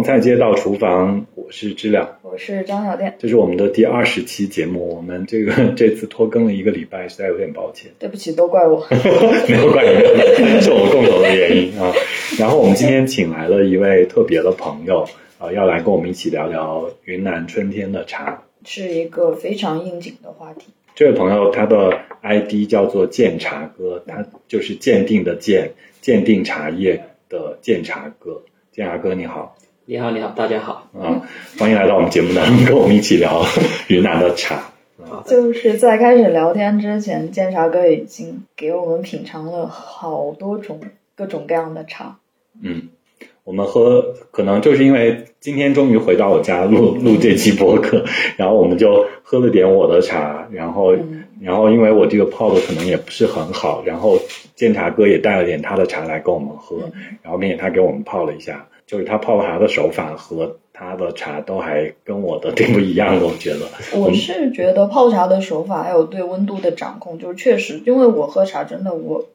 黄菜街道厨房，我是知了，我是张小店。这是我们的第二十期节目，我们这个 这次拖更了一个礼拜，实在有点抱歉。对不起，都怪我。没有怪你，是我共同的原因啊。然后我们今天请来了一位特别的朋友啊，要来跟我们一起聊聊云南春天的茶，是一个非常应景的话题。这位朋友他的 ID 叫做鉴茶哥，他就是鉴定的鉴，鉴定茶叶的鉴茶哥。鉴茶哥你好，你好，你好，大家好啊，欢迎来到我们节目当中，跟我们一起聊 云南的茶。就是在开始聊天之前，鉴茶哥已经给我们品尝了好多种各种各样的茶。嗯，我们喝可能就是因为今天终于回到我家录录这期播客，然后我们就喝了点我的茶，然后然后因为我这个泡的可能也不是很好，然后鉴茶哥也带了点他的茶来跟我们喝，然后并且他给我们泡了一下。就是他泡茶的手法和他的茶都还跟我的并不一样，我觉得。我是觉得泡茶的手法还有对温度的掌控，就是确实，因为我喝茶真的我。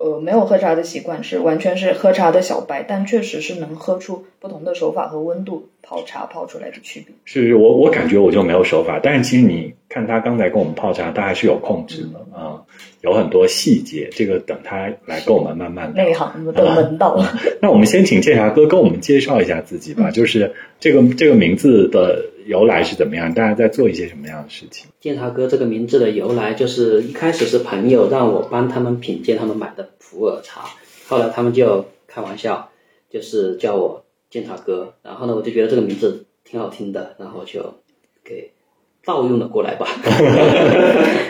呃，没有喝茶的习惯，是完全是喝茶的小白，但确实是能喝出不同的手法和温度泡茶泡出来的区别。是我我感觉我就没有手法，但是其实你看他刚才跟我们泡茶，他还是有控制的啊，有很多细节，这个等他来跟我们慢慢内行的门道。那我们先请建茶哥跟我们介绍一下自己吧，就是这个这个名字的。由来是怎么样？大家在做一些什么样的事情？建茶哥这个名字的由来，就是一开始是朋友让我帮他们品鉴他们买的普洱茶，后来他们就开玩笑，就是叫我建茶哥。然后呢，我就觉得这个名字挺好听的，然后就给盗用了过来吧，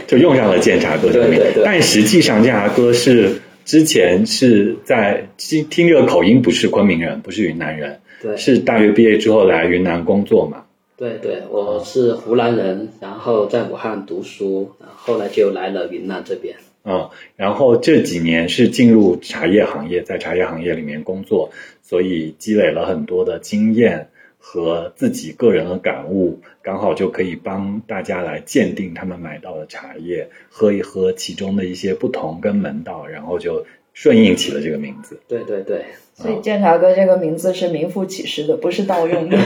就用上了鉴茶哥这个名字。但实际上，鉴茶哥是之前是在听听这个口音，不是昆明人，不是云南人，对，是大学毕业之后来云南工作嘛。对对，我是湖南人，然后在武汉读书，后来就来了云南这边。嗯，然后这几年是进入茶叶行业，在茶叶行业里面工作，所以积累了很多的经验和自己个人的感悟，刚好就可以帮大家来鉴定他们买到的茶叶，喝一喝其中的一些不同跟门道，然后就顺应起了这个名字。对对对。所以鉴茶哥这个名字是名副其实的，不是盗用的。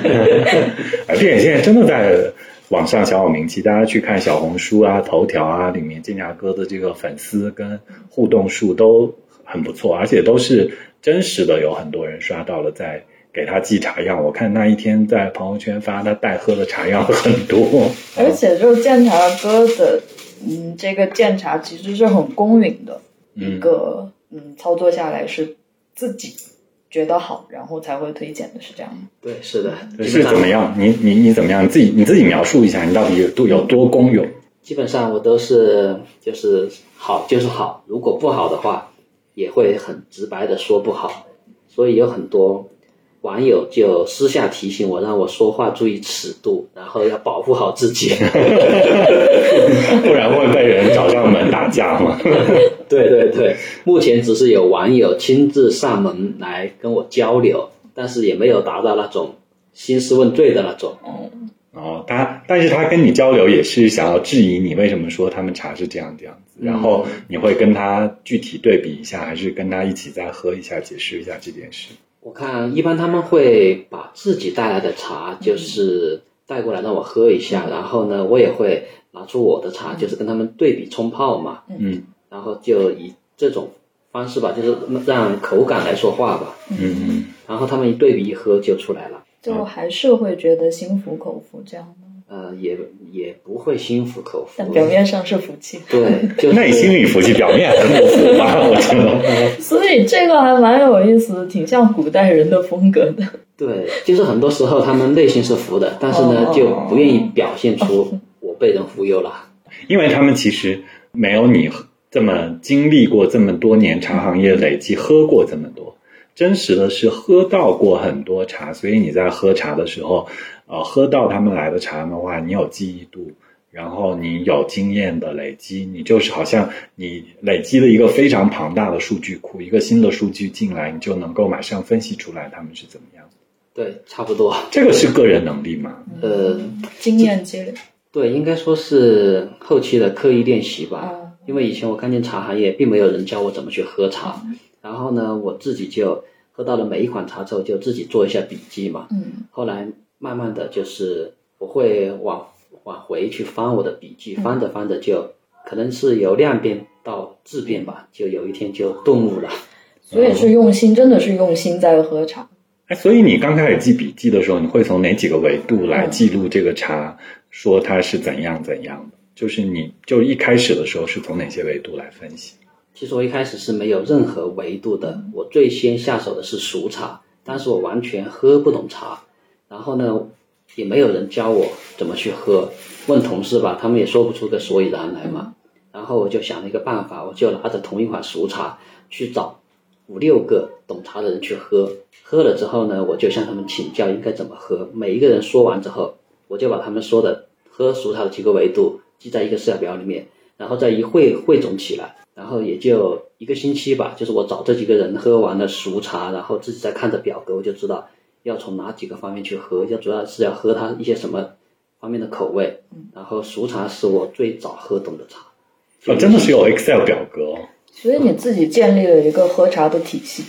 而且现在真的在网上小有名气，大家去看小红书啊、头条啊，里面鉴茶哥的这个粉丝跟互动数都很不错，而且都是真实的，有很多人刷到了，在给他寄茶样。我看那一天在朋友圈发他带喝的茶样很多。而且就是鉴茶哥的，嗯，这个鉴茶其实是很公允的一个，嗯，操作下来是自己。觉得好，然后才会推荐的是这样吗？对，是的。是怎么样？你你你怎么样？你自己你自己描述一下，你到底有多有多公勇？基本上我都是就是好就是好，如果不好的话，也会很直白的说不好。所以有很多网友就私下提醒我，让我说话注意尺度，然后要保护好自己，不然会被人找上门打架嘛。对对对，目前只是有网友亲自上门来跟我交流，但是也没有达到那种兴师问罪的那种。哦，哦，他，但是他跟你交流也是想要质疑你为什么说他们茶是这样这样子，然后你会跟他具体对比一下，还是跟他一起再喝一下，解释一下这件事？我看一般他们会把自己带来的茶就是带过来让我喝一下，然后呢，我也会拿出我的茶，就是跟他们对比冲泡嘛。嗯。然后就以这种方式吧，就是让口感来说话吧。嗯嗯。然后他们一对比一喝就出来了。就还是会觉得心服口服这样吗？呃，也也不会心服口服。但表面上是服气。对，就内心里服气，表面很不服吧？我觉得。所以这个还蛮有意思，挺像古代人的风格的。对，就是很多时候他们内心是服的，但是呢，就不愿意表现出我被人忽悠了。因为他们其实没有你。这么经历过这么多年茶行业累积，喝过这么多，真实的是喝到过很多茶，所以你在喝茶的时候，呃，喝到他们来的茶的话，你有记忆度，然后你有经验的累积，你就是好像你累积了一个非常庞大的数据库，一个新的数据进来，你就能够马上分析出来他们是怎么样。对，差不多。这个是个人能力嘛？呃，经验积累。对，应该说是后期的刻意练习吧。因为以前我刚进茶行业，并没有人教我怎么去喝茶，然后呢，我自己就喝到了每一款茶之后，就自己做一下笔记嘛。嗯后来慢慢的就是我会往往回去翻我的笔记，翻着翻着就可能是由量变到质变吧，就有一天就顿悟了。所以是用心，真的是用心在喝茶。哎，所以你刚开始记笔记的时候，你会从哪几个维度来记录这个茶，说它是怎样怎样的？就是你就一开始的时候是从哪些维度来分析？其实我一开始是没有任何维度的，我最先下手的是熟茶，但是我完全喝不懂茶，然后呢，也没有人教我怎么去喝，问同事吧，他们也说不出个所以然来嘛。然后我就想了一个办法，我就拿着同一款熟茶去找五六个懂茶的人去喝，喝了之后呢，我就向他们请教应该怎么喝。每一个人说完之后，我就把他们说的喝熟茶的几个维度记在一个试下表里面，然后再一汇汇总起来。然后也就一个星期吧，就是我找这几个人喝完了熟茶，然后自己再看着表格，我就知道要从哪几个方面去喝，要主要是要喝它一些什么方面的口味。然后熟茶是我最早喝懂的茶。哦，真的是有 Excel 表格哦。所以你自己建立了一个喝茶的体系。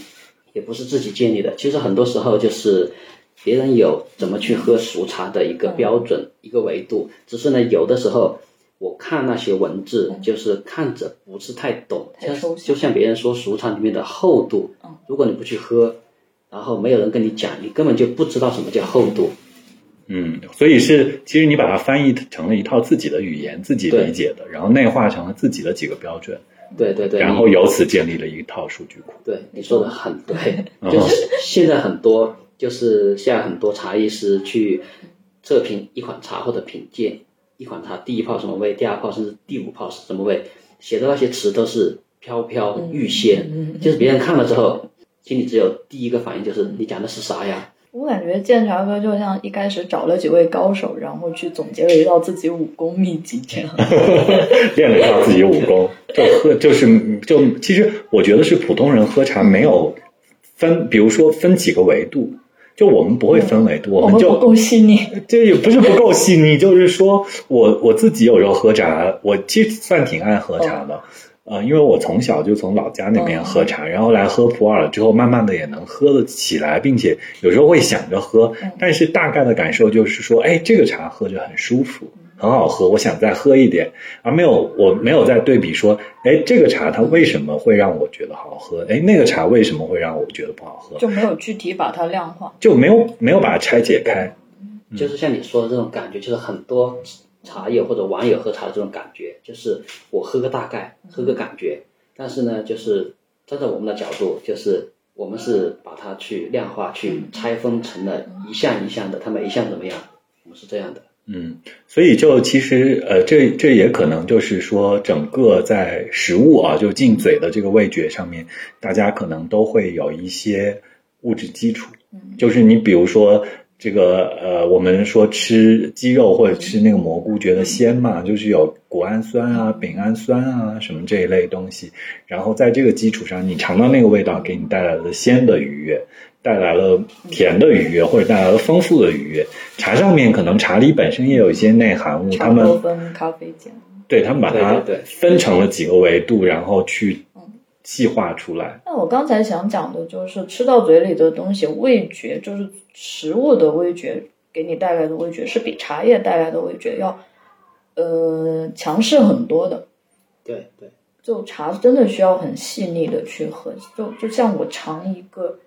也不是自己建立的，其实很多时候就是别人有怎么去喝熟茶的一个标准、一个维度，只是呢，有的时候我看那些文字，就是看着不是太懂，像太抽象就像别人说熟茶里面的厚度，如果你不去喝，然后没有人跟你讲，你根本就不知道什么叫厚度。嗯，所以是其实你把它翻译成了一套自己的语言，自己理解的，然后内化成了自己的几个标准，对对对，然后由此建立了一套数据库。对你说的很对，嗯就是现在很多就是现在很多茶艺师去测评一款茶或者品鉴一款茶第一泡什么味，第二泡甚至第五泡是什么味，写的那些词都是飘飘欲仙，就是别人看了之后，心里只有第一个反应就是你讲的是啥呀？我感觉剑茶哥就像一开始找了几位高手，然后去总结了一道自己武功秘籍这样。练了一套自己武功，就喝就是就其实我觉得是普通人喝茶没有分，比如说分几个维度，就我们不会分维度，我们就我们不够细腻。这也不是不够细腻，就是说我我自己有时候喝茶，我其实算挺爱喝茶的。呃，因为我从小就从老家那边喝茶，然后来喝普洱之后，慢慢的也能喝得起来，并且有时候会想着喝，但是大概的感受就是说，哎，这个茶喝着很舒服，很好喝，我想再喝一点，而没有我没有在对比说，哎，这个茶它为什么会让我觉得好喝，哎，那个茶为什么会让我觉得不好喝，就没有具体把它量化。就没有没有把它拆解开。就是像你说的这种感觉，就是很多茶叶或者网友喝茶的这种感觉，就是我喝个大概，喝个感觉，但是呢，就是站在我们的角度，就是我们是把它去量化、去拆分成了一项一项的，它每一项怎么样，我们是这样的。嗯，所以就其实呃，这这也可能就是说，整个在食物啊，就进嘴的这个味觉上面，大家可能都会有一些物质基础。就是你比如说这个呃，我们说吃鸡肉或者吃那个蘑菇觉得鲜嘛，就是有谷氨酸啊、丙氨酸啊什么这一类东西。然后在这个基础上，你尝到那个味道，给你带来了鲜的愉悦。带来了甜的愉悦，或者带来了丰富的愉悦。茶上面可能茶里本身也有一些内含物，他茶多们酚、咖啡碱。对他们把它分成了几个维度，然后去细化出来。那我刚才想讲的就是吃到嘴里的东西，味觉就是食物的味觉给你带来的味觉，是比茶叶带来的味觉要呃强势很多的。对对，就茶真的需要很细腻的去喝，就就像我尝一个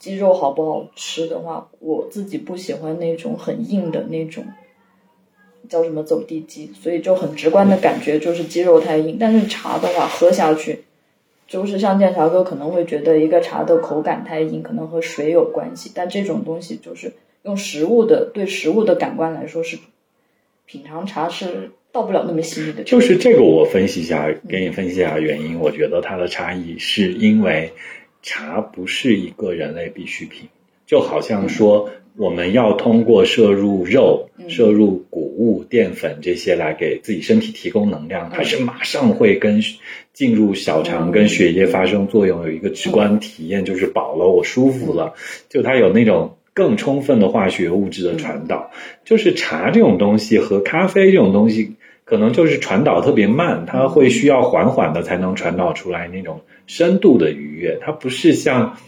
鸡肉好不好吃的话，我自己不喜欢那种很硬的那种，叫什么走地鸡，所以就很直观的感觉就是鸡肉太硬。但是茶的话，喝下去，就是像剑桥哥可能会觉得一个茶的口感太硬，可能和水有关系，但这种东西就是用食物的对食物的感官来说是品尝茶是到不了那么细腻的。就是这个，我分析一下，给你分析一下原因。我觉得它的差异是因为茶不是一个人类必需品，就好像说我们要通过摄入肉、摄入谷物、淀粉这些来给自己身体提供能量，它是马上会跟进入小肠、跟血液发生作用，有一个直观体验，就是饱了，我舒服了，就它有那种。更充分的化学物质的传导，就是茶这种东西和咖啡这种东西，可能就是传导特别慢，它会需要缓缓的才能传导出来那种深度的愉悦。它不是像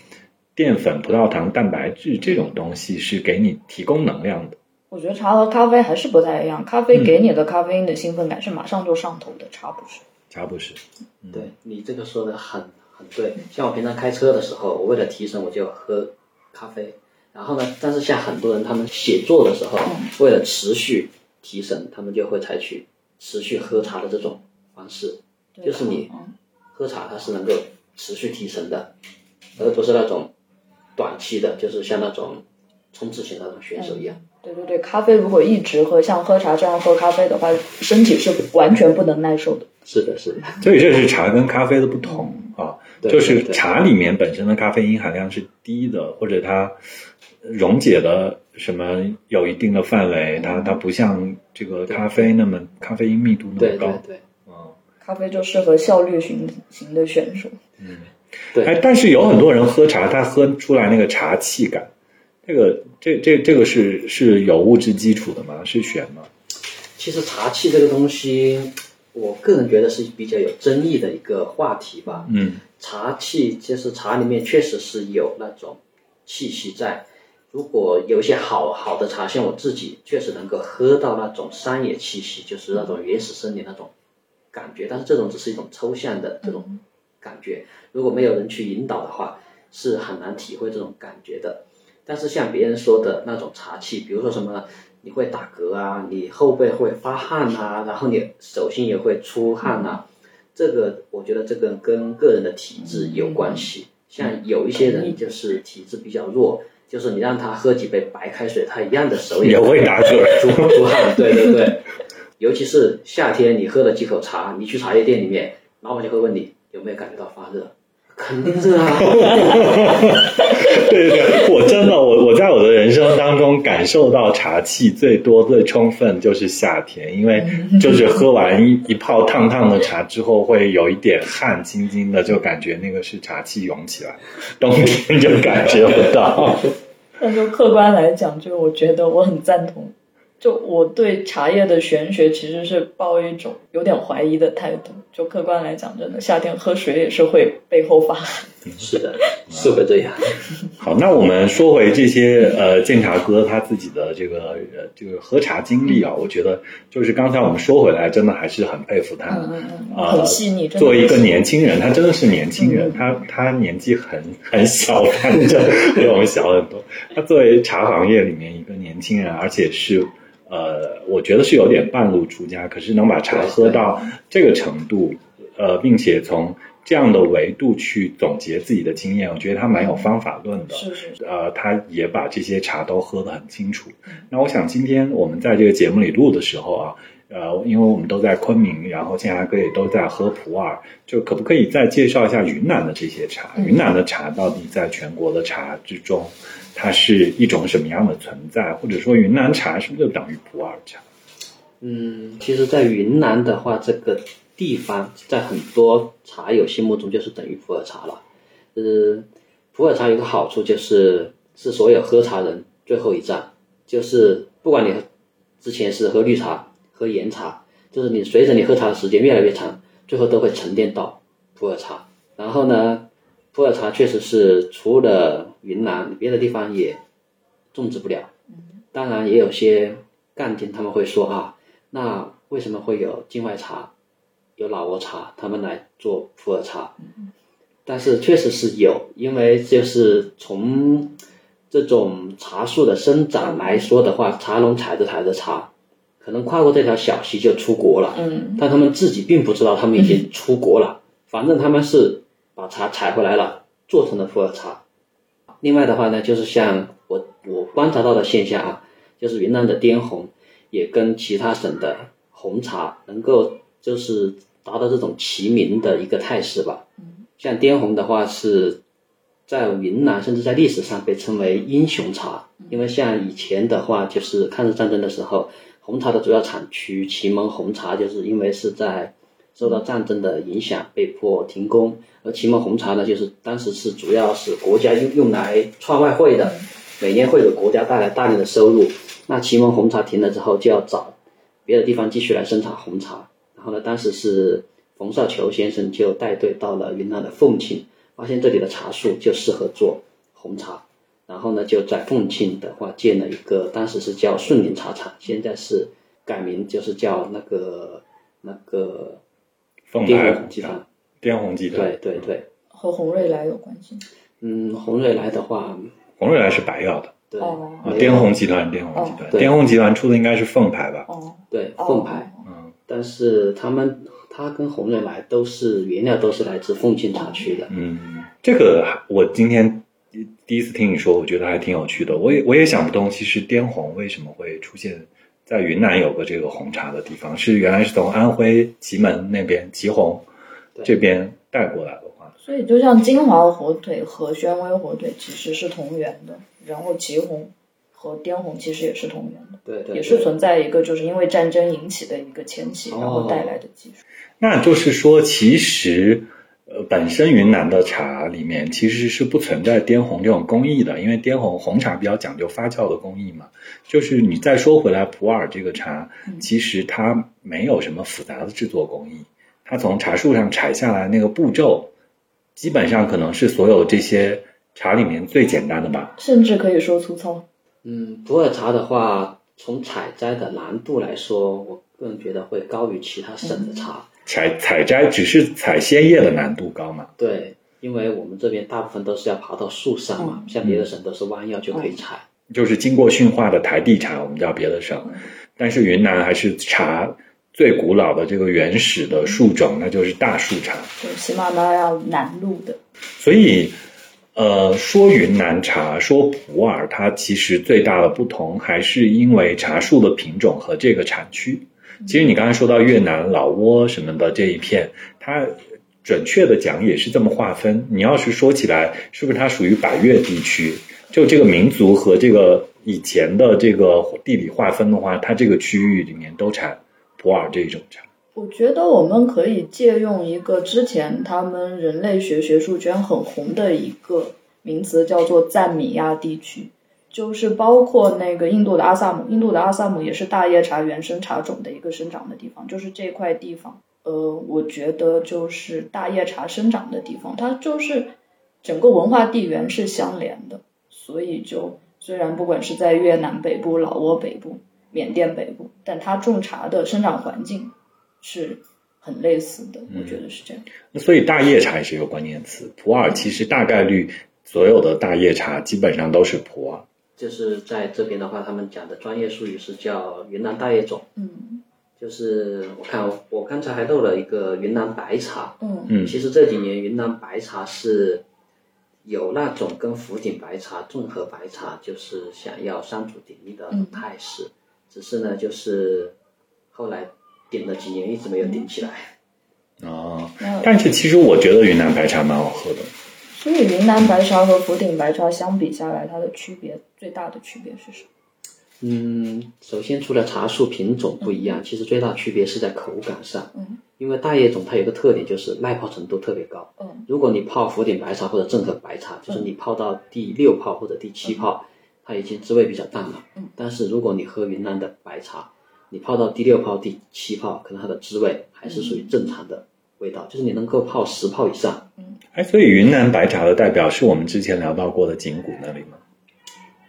淀粉、葡萄糖、蛋白质这种东西是给你提供能量的。我觉得茶和咖啡还是不太一样，咖啡给你的咖啡因的兴奋感是马上就上头的，茶不是。茶不是，对你这个说的很很对。像我平常开车的时候，我为了提神，我就喝咖啡。然后呢，但是像很多人他们写作的时候，为了持续提神，他们就会采取持续喝茶的这种方式，就是你喝茶它是能够持续提神的，而不是那种短期的，就是像那种冲刺型的那种选手一样。对对对，咖啡如果一直喝，像喝茶这样喝咖啡的话，身体是完全不能耐受的。是的，是的。所以这是茶跟咖啡的不同啊，就是茶里面本身的咖啡因含量是低的，或者它溶解的什么有一定的范围，它它不像这个咖啡那么咖啡因密度那么高。对对。嗯，咖啡就适合效率型型的选手。嗯，对。哎，但是有很多人喝茶，他喝出来那个茶气感。这个这这这个是是有物质基础的吗？是玄吗？其实茶气这个东西，我个人觉得是比较有争议的一个话题吧。嗯，茶气就是茶里面确实是有那种气息在。如果有一些好好的茶，像我自己确实能够喝到那种山野气息，就是那种原始森林那种感觉。但是这种只是一种抽象的这种感觉，如果没有人去引导的话，是很难体会这种感觉的。但是像别人说的那种茶气，比如说什么你会打嗝啊，你后背会发汗啊，然后你手心也会出汗啊，这个我觉得这个跟个人的体质有关系。像有一些人就是体质比较弱，就是你让他喝几杯白开水，他一样的手也会打嗝、出出汗。对对对，尤其是夏天，你喝了几口茶，你去茶叶店里面，老板就会问你有没有感觉到发热。肯定热啊，对对，我真的我我在我的人生当中感受到茶气最多最充分就是夏天，因为就是喝完一一泡烫烫的茶之后会有一点汗津津的，就感觉那个是茶气涌起来，冬天就感觉不到。那就客观来讲，就我觉得我很赞同。就我对茶叶的玄学其实是抱一种有点怀疑的态度。就客观来讲，真的夏天喝水也是会背后发汗。是的，是会这样。好，那我们说回这些呃，建茶哥他自己的这个呃这个喝茶经历啊，我觉得就是刚才我们说回来，真的还是很佩服他。很细腻。作为一个年轻人，他真的是年轻人，他他年纪很很小，看着比我们小很多。他作为茶行业里面一个年轻人，而且是。呃，我觉得是有点半路出家，可是能把茶喝到这个程度，呃，并且从这样的维度去总结自己的经验，我觉得他蛮有方法论的。是是。是呃，他也把这些茶都喝得很清楚。那我想今天我们在这个节目里录的时候啊，呃，因为我们都在昆明，然后建牙哥也都在喝普洱，就可不可以再介绍一下云南的这些茶？云南的茶到底在全国的茶之中？它是一种什么样的存在，或者说云南茶是不是就等于普洱茶？嗯，其实，在云南的话，这个地方在很多茶友心目中就是等于普洱茶了。呃，普洱茶有个好处就是是所有喝茶人最后一站，就是不管你之前是喝绿茶、喝岩茶，就是你随着你喝茶的时间越来越长，最后都会沉淀到普洱茶。然后呢，普洱茶确实是除了云南别的地方也种植不了，当然也有些干警，他们会说啊，那为什么会有境外茶，有老挝茶，他们来做普洱茶？但是确实是有，因为就是从这种茶树的生长来说的话，茶农采着采着茶，可能跨过这条小溪就出国了，但他们自己并不知道他们已经出国了，反正他们是把茶采回来了，做成了普洱茶。另外的话呢，就是像我我观察到的现象啊，就是云南的滇红也跟其他省的红茶能够就是达到这种齐名的一个态势吧。像滇红的话是在云南甚至在历史上被称为英雄茶，因为像以前的话就是抗日战争的时候，红茶的主要产区祁门红茶就是因为是在。受到战争的影响，被迫停工。而祁门红茶呢，就是当时是主要是国家用用来创外汇的，每年会给国家带来大量的收入。那祁门红茶停了之后，就要找别的地方继续来生产红茶。然后呢，当时是冯绍球先生就带队到了云南的凤庆，发现这里的茶树就适合做红茶，然后呢就在凤庆的话建了一个，当时是叫顺林茶厂，现在是改名就是叫那个那个凤来红集团。滇红集团，对对对，和红瑞来有关系。嗯，红瑞来的话，红瑞来是白药的对，哦啊，滇红集团，滇红集团，滇红集团出的应该是凤牌吧？哦，对哦凤牌，嗯，但是他们他跟红瑞来都是原料都是来自凤庆茶区的。嗯，这个我今天第一次听你说，我觉得还挺有趣的。我也我也想不通，其实滇红为什么会出现在云南有个这个红茶的地方，是原来是从安徽祁门那边祁红这边带过来的话，所以就像金华火腿和宣威火腿其实是同源的，然后祁红和滇红其实也是同源的，对对，也是存在一个就是因为战争引起的一个迁徙，哦然后带来的技术。那就是说，其实呃，本身云南的茶里面其实是不存在滇红这种工艺的，因为滇红红茶比较讲究发酵的工艺嘛。就是你再说回来，普洱这个茶，其实它没有什么复杂的制作工艺，它从茶树上采下来那个步骤，基本上可能是所有这些茶里面最简单的吧。甚至可以说粗糙。嗯，普洱茶的话，从采摘的难度来说，我个人觉得会高于其他省的茶。采采摘只是采鲜叶的难度高嘛？对，因为我们这边大部分都是要爬到树上嘛，像别的省都是弯腰就可以采。就是经过驯化的台地茶，我们叫别的省，但是云南还是茶最古老的这个原始的树种，那就是大树茶。就是喜马拉雅南路的，所以，呃，说云南茶，说普洱，它其实最大的不同还是因为茶树的品种和这个产区。其实你刚才说到越南、老挝什么的这一片，它准确的讲也是这么划分。你要是说起来，是不是它属于百越地区？就这个民族和这个以前的这个地理划分的话，它这个区域里面都产普洱这种茶。我觉得我们可以借用一个之前他们人类学学术圈很红的一个名词，叫做赞米亚地区，就是包括那个印度的阿萨姆，印度的阿萨姆也是大叶茶原生茶种的一个生长的地方，就是这块地方，呃，我觉得就是大叶茶生长的地方，它就是整个文化地缘是相连的，所以就虽然不管是在越南北部、老挝北部、缅甸北部，但它种茶的生长环境。是很类似的，我觉得是这样。那所以大叶茶也是一个关键词。普洱其实大概率所有的大叶茶基本上都是普洱。就是在这边的话，他们讲的专业术语是叫云南大叶种。嗯就是我看我刚才还漏了一个云南白茶。嗯嗯其实这几年云南白茶是有那种跟福鼎白茶、综合白茶，就是想要三足鼎立的嗯态势。只是呢，就是后来顶了几年，一直没有顶起来。哦，但是其实我觉得云南白茶蛮好喝的。所以云南白茶和福鼎白茶相比下来，它的区别最大的区别是什么？嗯，首先除了茶树品种不一样，其实最大区别是在口感上。嗯，因为大叶种它有个特点就是耐泡程度特别高。嗯，如果你泡福鼎白茶或者正和白茶，就是你泡到第六泡或者第七泡，它已经滋味比较淡了。嗯，但是如果你喝云南的白茶，你泡到第六泡、第七泡，可能它的滋味还是属于正常的味道，就是你能够泡十泡以上。嗯哎，所以云南白茶的代表是我们之前聊到过的景谷那里吗？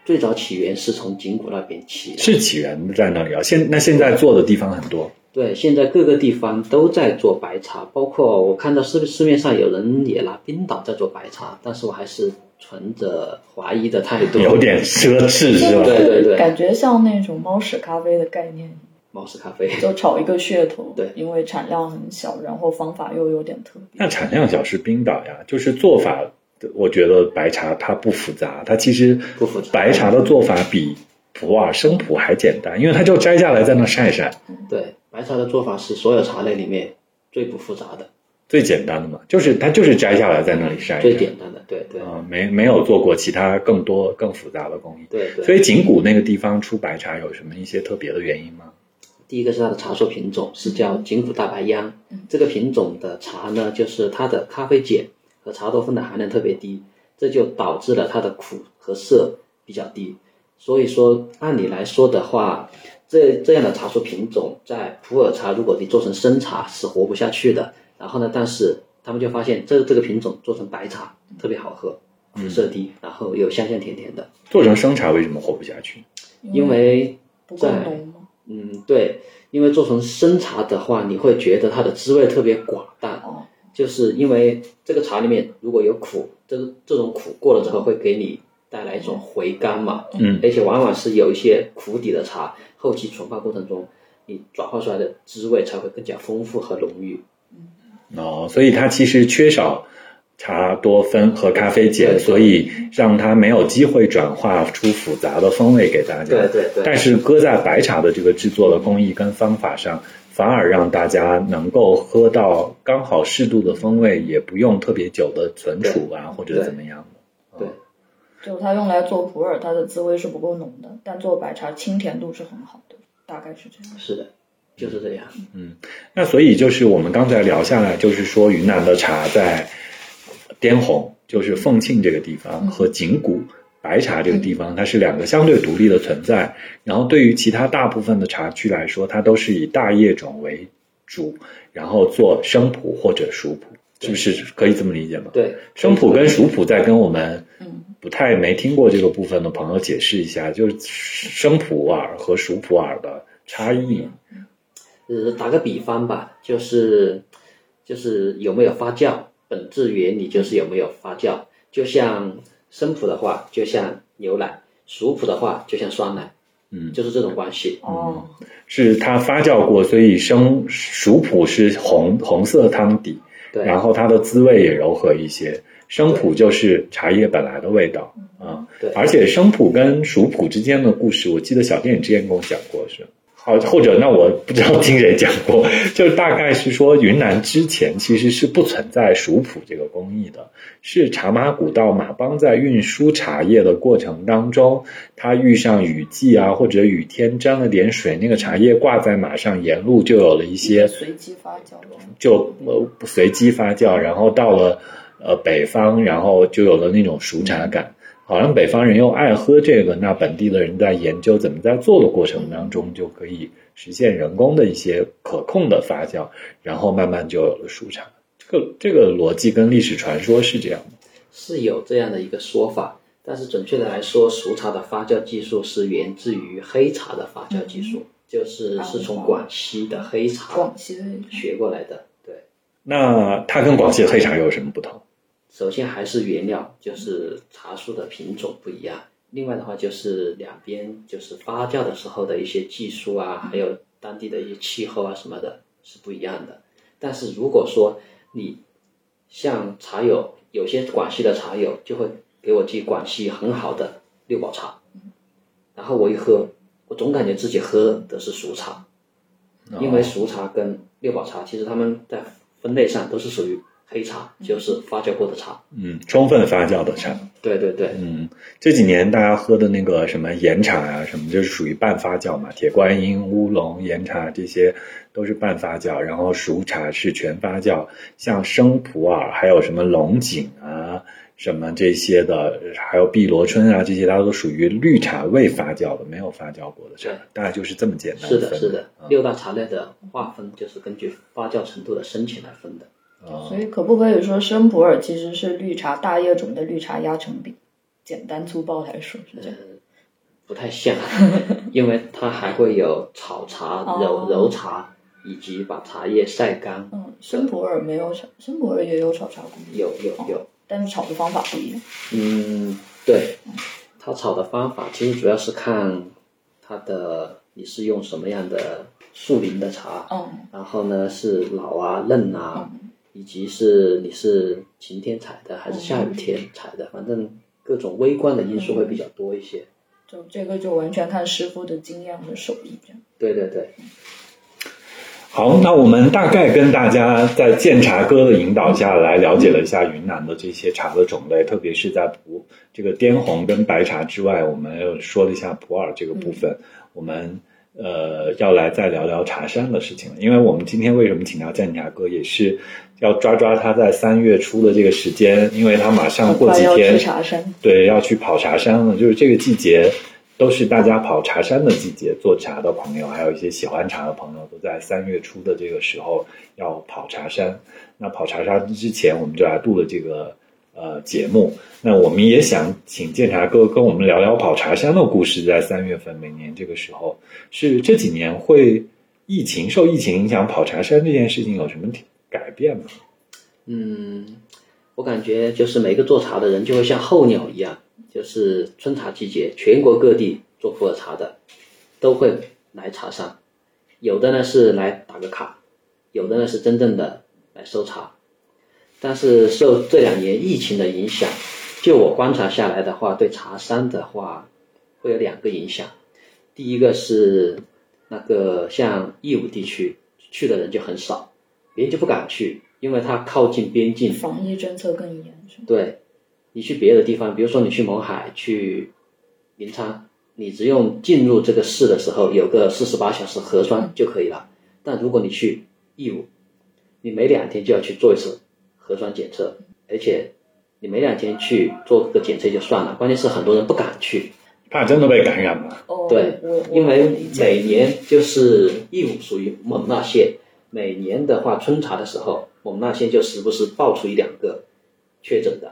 最早起源是从景谷那边起。是起源在那里啊？现那现在做的地方很多。对，现在各个地方都在做白茶，包括我看到市市面上有人也拿冰岛在做白茶，但是我还是存着怀疑的态度。有点奢侈是吧？对对对感觉像那种猫屎咖啡的概念，猫屎咖啡，就炒一个噱头。对因为产量很小，然后方法又有点特别。那产量小是冰岛呀，就是做法，我觉得白茶它不复杂，它其实不复杂白茶的做法比普洱生普还简单，因为它就摘下来在那晒晒，对，白茶的做法是所有茶类里面最不复杂的、最简单的嘛，就是它就是摘下来在那里晒最。简单的。对对啊、没没有做过其他更多更复杂的工艺，对对。所以景谷那个地方出白茶有什么一些特别的原因吗？第一个是它的茶树品种是叫景谷大白央，这个品种的茶呢，就是它的咖啡碱和茶多酚的含量特别低，这就导致了它的苦和涩比较低。所以说，按理来说的话，这这样的茶树品种在普洱茶，如果你做成生茶是活不下去的。然后呢，但是他们就发现这这个品种做成白茶特别好喝，苦涩低，然后又香香甜甜的。做成生茶为什么活不下去？因为在？嗯，对，因为做成生茶的话，你会觉得它的滋味特别寡淡，哦，就是因为这个茶里面如果有苦，这个这种苦过了之后会给你带来一种回甘嘛，嗯而且往往是有一些苦底的茶，后期存放过程中，你转化出来的滋味才会更加丰富和浓郁。哦，所以它其实缺少茶多酚和咖啡碱，所以让它没有机会转化出复杂的风味给大家。对对对但是搁在白茶的这个制作的工艺跟方法上，反而让大家能够喝到刚好适度的风味，也不用特别久的存储啊或者怎么样的。对，就它用来做普洱，它的滋味是不够浓的，但做白茶清甜度是很好的，大概是这样。是的，就是这样。嗯那所以就是我们刚才聊下来，就是说云南的茶在滇红，就是凤庆这个地方和景谷白茶这个地方，它是两个相对独立的存在。然后对于其他大部分的茶区来说，它都是以大叶种为主，然后做生普或者熟普，是不是可以这么理解吗？对，生普跟熟普再跟我们嗯不太没听过这个部分的朋友解释一下，就是生普洱和熟普洱的差异。呃，打个比方吧，就是就是有没有发酵，本质原理就是有没有发酵。就像生普的话，就像牛奶；熟普的话，就像酸奶，嗯就是这种关系。哦，是它发酵过，所以生熟普是红红色汤底，对，然后它的滋味也柔和一些。生普就是茶叶本来的味道啊，对而且生普跟熟普之间的故事，我记得小电影之前跟我讲过是。好，或者那我不知道听谁讲过，就是大概是说云南之前其实是不存在熟普这个工艺的，是茶马古道马帮在运输茶叶的过程当中，它遇上雨季啊或者雨天沾了点水，那个茶叶挂在马上，沿路就有了一些随机发酵。就呃随机发酵，然后到了呃北方，然后就有了那种熟茶感。好像北方人又爱喝这个，那本地的人在研究怎么在做的过程当中，就可以实现人工的一些可控的发酵，然后慢慢就有了熟茶。这个这个逻辑跟历史传说是这样的。是有这样的一个说法，但是准确的来说，熟茶的发酵技术是源自于黑茶的发酵技术，就是是从广西的黑茶广西的学过来的。对，那它跟广西的黑茶有什么不同？首先还是原料，就是茶树的品种不一样。另外的话，就是两边就是发酵的时候的一些技术啊，还有当地的一些气候啊什么的，是不一样的。但是如果说你像茶友，有些广西的茶友就会给我寄广西很好的六堡茶，然后我一喝，我总感觉自己喝的是熟茶，因为熟茶跟六堡茶其实它们在分类上都是属于黑茶，就是发酵过的茶。嗯，充分发酵的茶。对对对，嗯，这几年大家喝的那个什么岩茶啊，什么就是属于半发酵嘛，铁观音、乌龙、岩茶这些都是半发酵，然后熟茶是全发酵，像生普洱还有什么龙井啊，什么这些的，还有碧螺春啊，这些它都属于绿茶未发酵的，没有发酵过的茶，大概就是这么简单是的，是的，啊六大茶类的划分就是根据发酵程度的深浅来分的。啊所以可不可以说生普洱其实是绿茶大叶种的绿茶压成饼？简单粗暴来说是这样。不太像，因为它还会有炒茶、揉哦揉茶，以及把茶叶晒干。嗯，生普洱没有炒，生普洱也有炒茶工艺，有有有，但是炒的方法不一样。嗯，对，它炒的方法其实主要是看它的你是用什么样的树林的茶，嗯然后呢是老啊、嫩啊，以及是你是晴天采的还是下雨天采的，反正各种微观的因素会比较多一些。就这个就完全看师傅的经验和手艺这样。对对对，好，那我们大概跟大家在鉴茶哥的引导下来了解了一下云南的这些茶的种类，特别是在普这个滇红跟白茶之外，我们又说了一下普洱这个部分。我们呃要来再聊聊茶山的事情了，因为我们今天为什么请到鉴茶哥，也是要抓抓他在三月初的这个时间，因为他马上过几天去茶山，对，要去跑茶山了，就是这个季节，都是大家跑茶山的季节。做茶的朋友，还有一些喜欢茶的朋友，都在三月初的这个时候要跑茶山。那跑茶山之前，我们就来录了这个呃节目。那我们也想请建茶哥跟我们聊聊跑茶山的故事。在三月份，每年这个时候，是这几年会疫情受疫情影响，跑茶山这件事情有什么改变吗？嗯，我感觉就是每个做茶的人就会像候鸟一样，就是春茶季节，全国各地做普洱茶的都会来茶山，有的呢是来打个卡，有的呢是真正的来收茶。但是受这两年疫情的影响，就我观察下来的话，对茶山的话会有两个影响。第一个是那个像义乌地区去的人就很少，别人就不敢去。因为它靠近边境，防疫政策更严。对，你去别的地方，比如说你去勐海、去临沧，你只用进入这个市的时候有个四十八小时核酸就可以了。但如果你去义乌，你每两天就要去做一次核酸检测，而且你没两天去做个检测就算了，关键是很多人不敢去，怕真的被感染了。对，因为每年就是义乌属于勐腊县，每年的话春茶的时候。我们那县就时不时爆出一两个确诊的，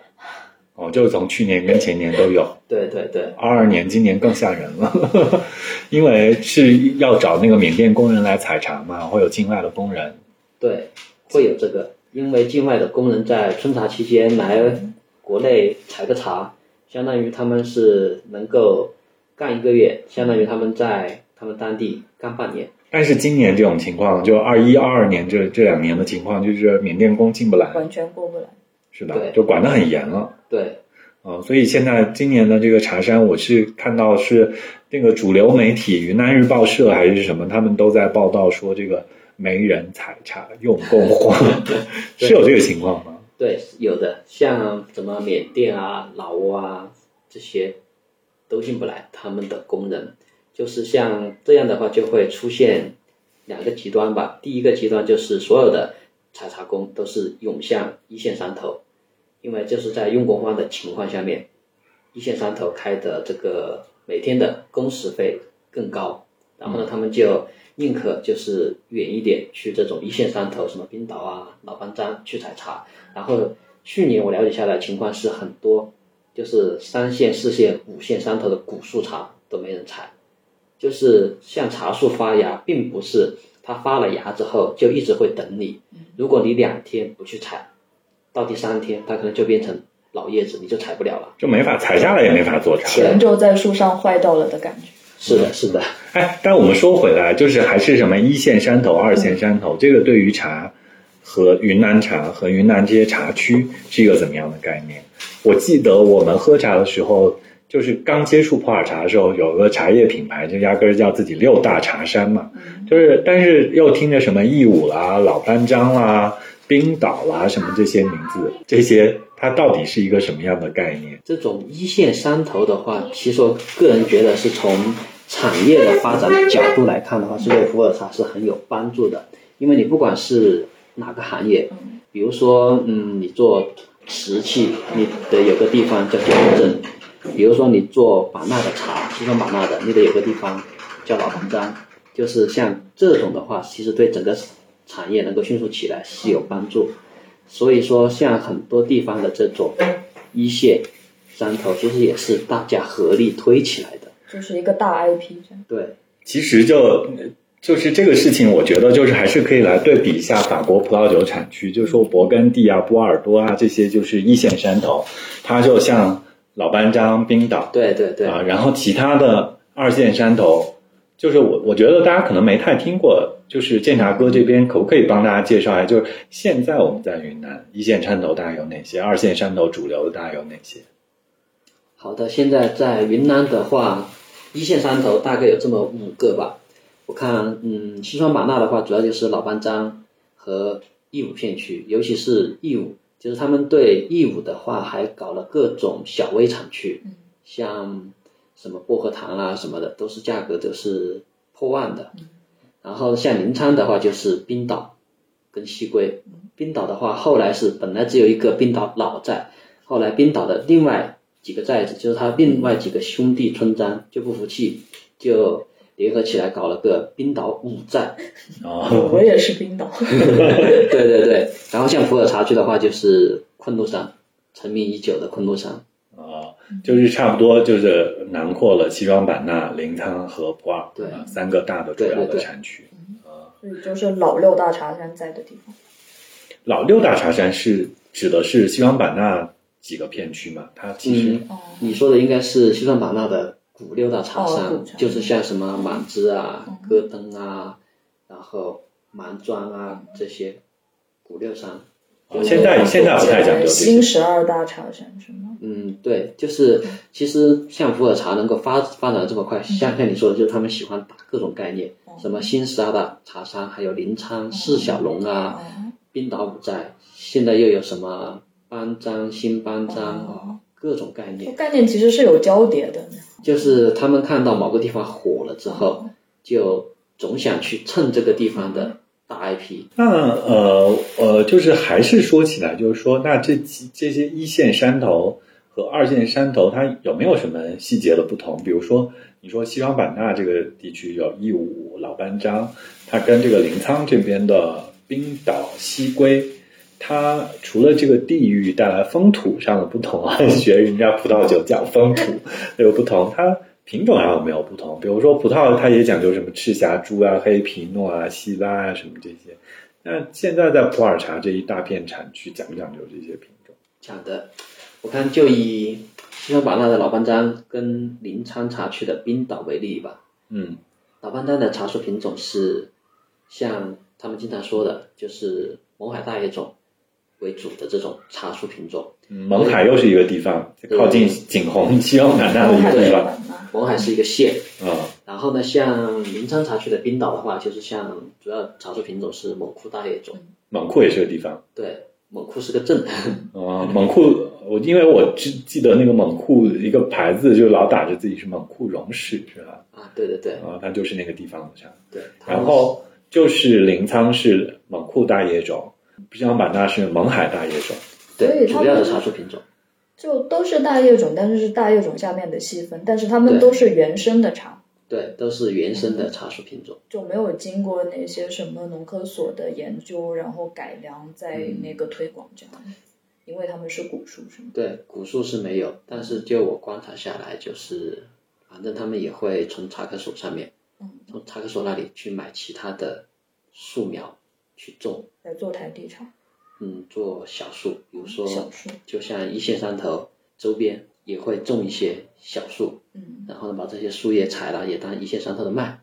哦，就是从去年跟前年都有。对对对，二二年今年更吓人了，因为是要找那个缅甸工人来采茶嘛，会有境外的工人。对，会有这个，因为境外的工人在春茶期间来国内采个茶，相当于他们是能够干一个月，相当于他们在他们当地干半年。但是今年这种情况，就二一二二年这这两年的情况，就是缅甸工进不来，完全过不来，是的，就管得很严了。对，啊，所以现在今年的这个茶山，我是看到是那个主流媒体云南日报社还是什么，他们都在报道说这个没人采茶，用工荒，是有这个情况吗？对，有的，像什么缅甸啊、老挝啊这些，都进不来他们的工人。就是像这样的话，就会出现两个极端吧。第一个极端就是所有的采茶工都是涌向一线山头，因为就是在用工荒的情况下面，一线山头开的这个每天的工时费更高，然后呢，他们就宁可就是远一点去这种一线山头，什么冰岛啊、老班章去采茶。然后去年我了解下来情况是很多，就是三线、四线、五线山头的古树茶都没人采。就是像茶树发芽，并不是它发了芽之后就一直会等你。如果你两天不去采，到第三天它可能就变成老叶子，你就采不了了，就没法采下来，也没法做茶。前就在树上坏掉了的感觉。是的，是的。哎，但我们说回来，就是还是什么一线山头、二线山头，这个对于茶和云南茶和云南这些茶区是一个怎么样的概念？我记得我们喝茶的时候。就是刚接触普洱茶的时候，有个茶叶品牌就压根儿叫自己六大茶山嘛，就是但是又听着什么义乌啦、老班章啦、冰岛啦什么这些名字，这些它到底是一个什么样的概念？这种一线山头的话，其实我个人觉得是从产业的发展角度来看的话，是对普洱茶是很有帮助的。因为你不管是哪个行业，比如说嗯，你做瓷器，你得有个地方叫标准。比如说你做版纳的茶，西双版纳的，你得有个地方叫老班章，就是像这种的话，其实对整个产业能够迅速起来是有帮助。所以说，像很多地方的这种一线山头，其实也是大家合力推起来的，就是一个大 IP 这样。对，其实就就是这个事情，我觉得就是还是可以来对比一下法国葡萄酒产区，就是说勃艮第啊、波尔多啊这些就是一线山头，它就像。老班章、冰岛，对对对啊，然后其他的二线山头，就是我我觉得大家可能没太听过，就是鉴茶哥这边可不可以帮大家介绍一下？就是现在我们在云南一线山头大概有哪些？二线山头主流的大概有哪些？好的，现在在云南的话，一线山头大概有这么五个吧。我看，嗯，西双版纳的话，主要就是老班章和义乌片区，尤其是义乌。就是他们对义乌的话，还搞了各种小微产区，像什么薄荷糖啊什么的，都是价格都是破万的。然后像临沧的话，就是冰岛跟西归。冰岛的话，后来是本来只有一个冰岛老寨，后来冰岛的另外几个寨子，就是他另外几个兄弟村庄就不服气，就联合起来搞了个冰岛五寨。哦，我也是冰岛。对对对。然后像普洱茶区的话，就是昆仑山，成名已久的昆仑山。啊、就是差不多就是囊括了西双版纳、临沧和普洱对啊三个大的主要的产区。啊所以就是老六大茶山在的地方。老六大茶山是指的是西双版纳几个片区嘛？它其实、你说的应该是西双版纳的古六大茶山，哦就是像什么满枝啊嗯、戈登啊，然后蛮庄啊这些古六山。哦现在现在不太讲究这新。十二大茶山是吗？嗯，对，就是其实像普洱茶能够发发展的这么快，像像你说的，就是他们喜欢打各种概念，什么新十二大茶山，还有临沧、四小龙啊、哦冰岛五寨，现在又有什么班章、新班章，哦各种概念。概念其实是有交叠的。就是他们看到某个地方火了之后，就总想去蹭这个地方的大 IP。那呃呃，就是还是说起来，就是说，那这几这些一线山头和二线山头，它有没有什么细节的不同？比如说，你说西双版纳这个地区有义乌、老班章，它跟这个临沧这边的冰岛、西归，它除了这个地域带来风土上的不同啊，学人家葡萄酒讲风土 有不同，它品种上有没有不同？比如说葡萄，它也讲究什么赤霞珠啊、黑皮诺啊、西拉啊什么这些。那现在在普洱茶这一大片产区，讲不讲究这些品种？讲的，我看就以西双版纳的老班章跟临沧茶区的冰岛为例吧。嗯老班章的茶树品种是像他们经常说的，就是勐海大叶种为主的这种茶树品种。嗯勐海又是一个地方，靠近景洪、西双版纳的一个地方。勐海是一个县，啊、然后呢，像临沧茶区的冰岛的话，就是像主要茶树品种是勐库大叶种。勐库也是个地方。对，勐库是个镇。啊、勐库，我因为我记记得那个勐库一个牌子，就老打着自己是勐库荣氏，是吧？啊，对对对啊，它就是那个地方的茶。对。然后就是临沧是勐库大叶种，西双版纳是勐海大叶种。对所以它主要的茶树品种。就都是大叶种，但是是大叶种下面的细分，但是它们都是原生的茶，对，都是原生的茶树品种。就没有经过那些什么农科所的研究，然后改良再嗯那个推广这样。因为他们是古树，是吗？对，古树是没有，但是就我观察下来，就是反正他们也会从茶科所上面，嗯，从茶科所那里去买其他的树苗去种，来做台地产，嗯，做小树，比如说小树，就像一线山头周边也会种一些小树，嗯，然后呢把这些树叶采了也当一线山头的卖。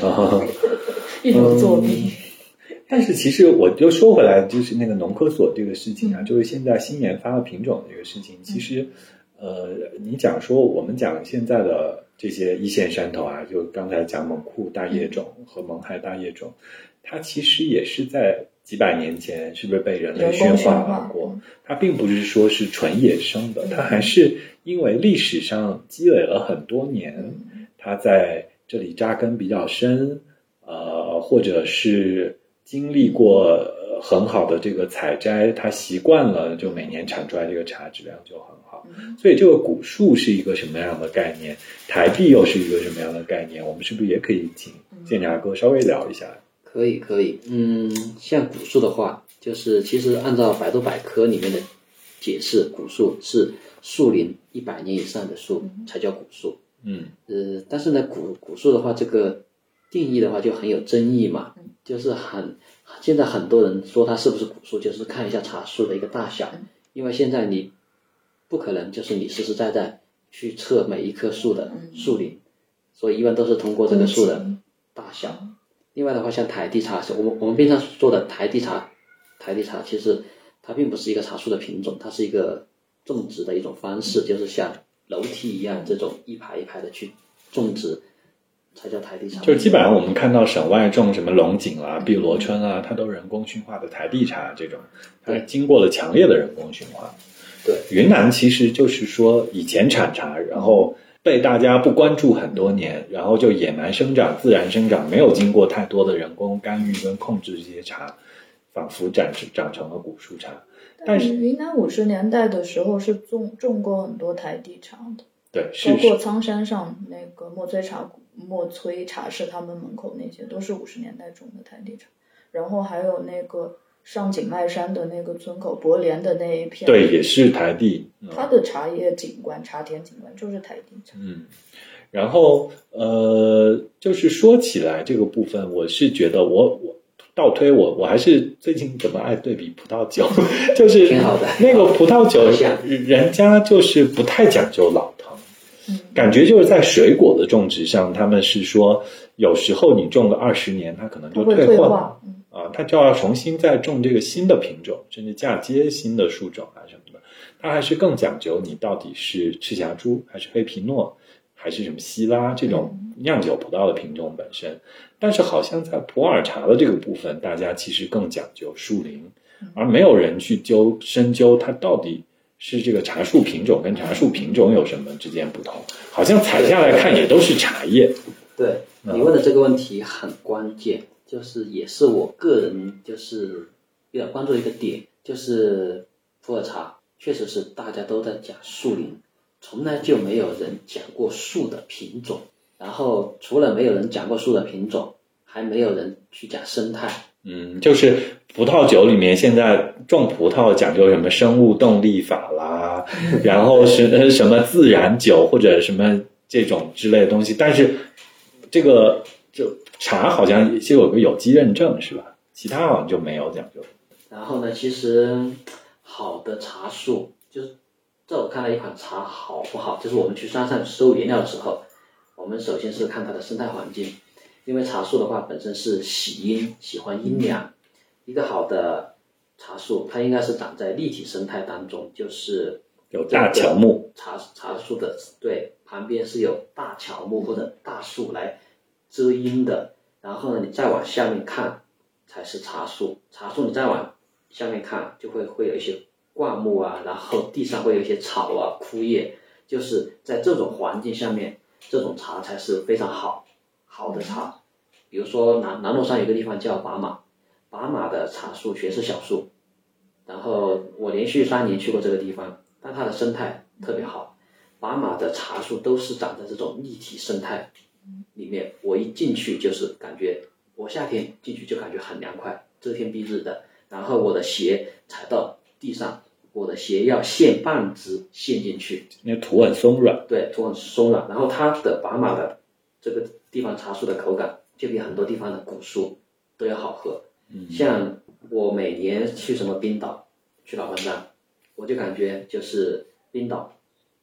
啊，一种作弊。但是其实我就说回来，就是那个农科所这个事情啊，就是现在新研发的品种这个事情，其实，呃，你讲说我们讲现在的这些一线山头啊，就刚才讲勐库大叶种和勐海大叶种，它其实也是在几百年前是不是被人类驯化过？它并不是说是纯野生的，它还是因为历史上积累了很多年，它在这里扎根比较深，呃，或者是经历过呃很好的这个采摘，它习惯了，就每年产出来这个茶质量就很好。所以这个古树是一个什么样的概念？台币又是一个什么样的概念？我们是不是也可以请建茶哥稍微聊一下？可以可以，嗯，像古树的话，就是其实按照百度百科里面的解释，古树是树龄一百年以上的树才叫古树。嗯。呃，但是呢，古古树的话，这个定义的话就很有争议嘛，就是很现在很多人说它是不是古树，就是看一下茶树的一个大小，因为现在你不可能就是你实实在在去测每一棵树的树龄，所以一般都是通过这个树的大小。另外的话，像台地茶，我们我们平常做的台地茶，台地茶其实它并不是一个茶树的品种，它是一个种植的一种方式，就是像楼梯一样这种一排一排的去种植，才叫台地茶。就是基本上我们看到省外种什么龙井啊、碧螺春啊，它都是人工驯化的台地茶这种，它对经过了强烈的人工驯化。对，云南其实就是说以前产茶，然后被大家不关注很多年，然后就野蛮生长、自然生长，没有经过太多的人工干预跟控制，这些茶仿佛长长成了古树茶。但是云南五十年代的时候是种种过很多台地茶的，对，包是括苍山上那个墨崔茶墨崔茶室他们门口那些都是五十年代种的台地茶，然后还有那个上景迈山的那个村口，博联的那一片，对，也是台地。嗯它的茶叶景观、茶田景观就是台地茶。嗯，然后呃，就是说起来这个部分，我是觉得我我倒推我我还是最近怎么爱对比葡萄酒，就是挺好的那个葡萄酒，人家就是不太讲究老藤。嗯感觉就是在水果的种植上，他们是说，有时候你种个二十年，它可能就退化化，嗯啊，它就要重新再种这个新的品种，甚至嫁接新的树种啊什么的。它还是更讲究你到底是赤霞珠还是黑皮诺，还是什么希拉这种酿酒葡萄的品种本身。但是好像在普洱茶的这个部分，大家其实更讲究树龄，而没有人去究深究它到底是这个茶树品种跟茶树品种有什么之间不同。好像采下来看也都是茶叶，对嗯你问的这个问题很关键，就是也是我个人就是比较关注一个点，就是普洱茶确实是大家都在讲树龄，从来就没有人讲过树的品种。然后除了没有人讲过树的品种，还没有人去讲生态。嗯，就是葡萄酒里面现在种葡萄讲究什么生物动力法啦，然后是什么自然酒或者什么这种之类的东西，但是这个就茶好像就有个有机认证是吧？其他好像就没有讲究。然后呢，其实好的茶树，就是在我看来，一款茶好不好，就是我们去山上收原料的时候，我们首先是看它的生态环境，因为茶树的话本身是喜阴，喜欢阴凉。一个好的茶树，它应该是长在立体生态当中，就是有大乔木，茶茶树的对旁边是有大乔木或者大树来遮阴的，然后呢，你再往下面看才是茶树，茶树你再往下面看就会会有一些灌木啊，然后地上会有一些草啊、枯叶，就是在这种环境下面，这种茶才是非常好好的茶。比如说南南麓山有个地方叫把马，把马的茶树全是小树，然后我连续三年去过这个地方，但它的生态特别好。把马的茶树都是长在这种立体生态里面，我一进去就是感觉，我夏天进去就感觉很凉快，遮天蔽日的。然后我的鞋踩到地上，我的鞋要陷半只陷进去，因为土很松软。对，土很松软。然后它的把马的这个地方茶树的口感就比很多地方的古树都要好喝。嗯像我每年去什么冰岛，去老班章，我就感觉就是冰岛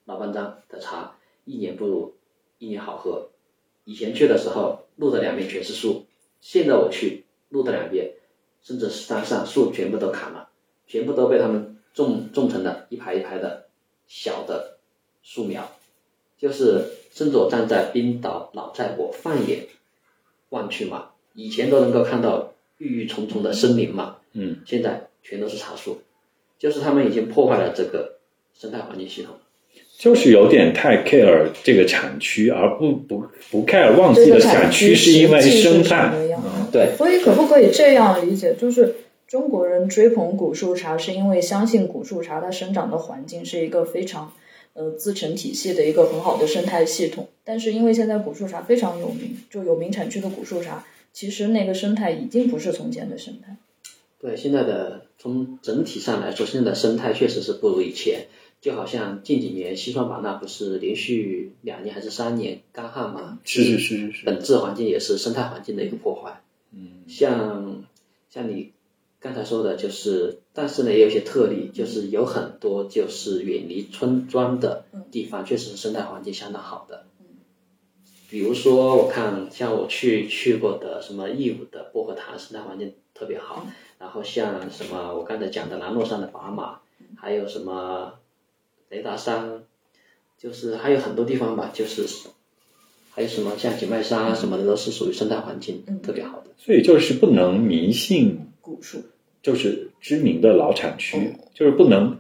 老班章的茶一年不如一年好喝。以前去的时候，路的两边全是树，现在我去路的两边，甚至山上树全部都砍了，全部都被他们种种成了一排一排的小的树苗，就是甚至我站在冰岛老寨，我放眼望去嘛，以前都能够看到郁郁葱葱的森林嘛，嗯，现在全都是茶树，就是他们已经破坏了这个生态环境系统。就是有点太 care 这个产区，而不不不 care 忘这个记了产区区是因为生态。嗯对所以可不可以这样理解？就是中国人追捧古树茶，是因为相信古树茶它生长的环境是一个非常呃自成体系的一个很好的生态系统。但是因为现在古树茶非常有名，就有名产区的古树茶，其实那个生态已经不是从前的生态。对现在的从整体上来说，现在的生态确实是不如以前。就好像近几年西双版纳不是连续两年还是三年干旱嘛？是是是是是，本质环境也是生态环境的一个破坏。嗯像像你刚才说的，就是，但是呢，也有一些特例，就是有很多就是远离村庄的地方，确实是生态环境相当好的。比如说，我看像我去去过的什么义乌的薄荷塘，生态环境特别好。然后像什么我刚才讲的南糯山的把马，还有什么雷达山，就是还有很多地方吧，就是还有什么像景迈山啊什么的，都是属于生态环境特别好的。所以就是不能迷信，古树，就是知名的老产区，嗯就是不能。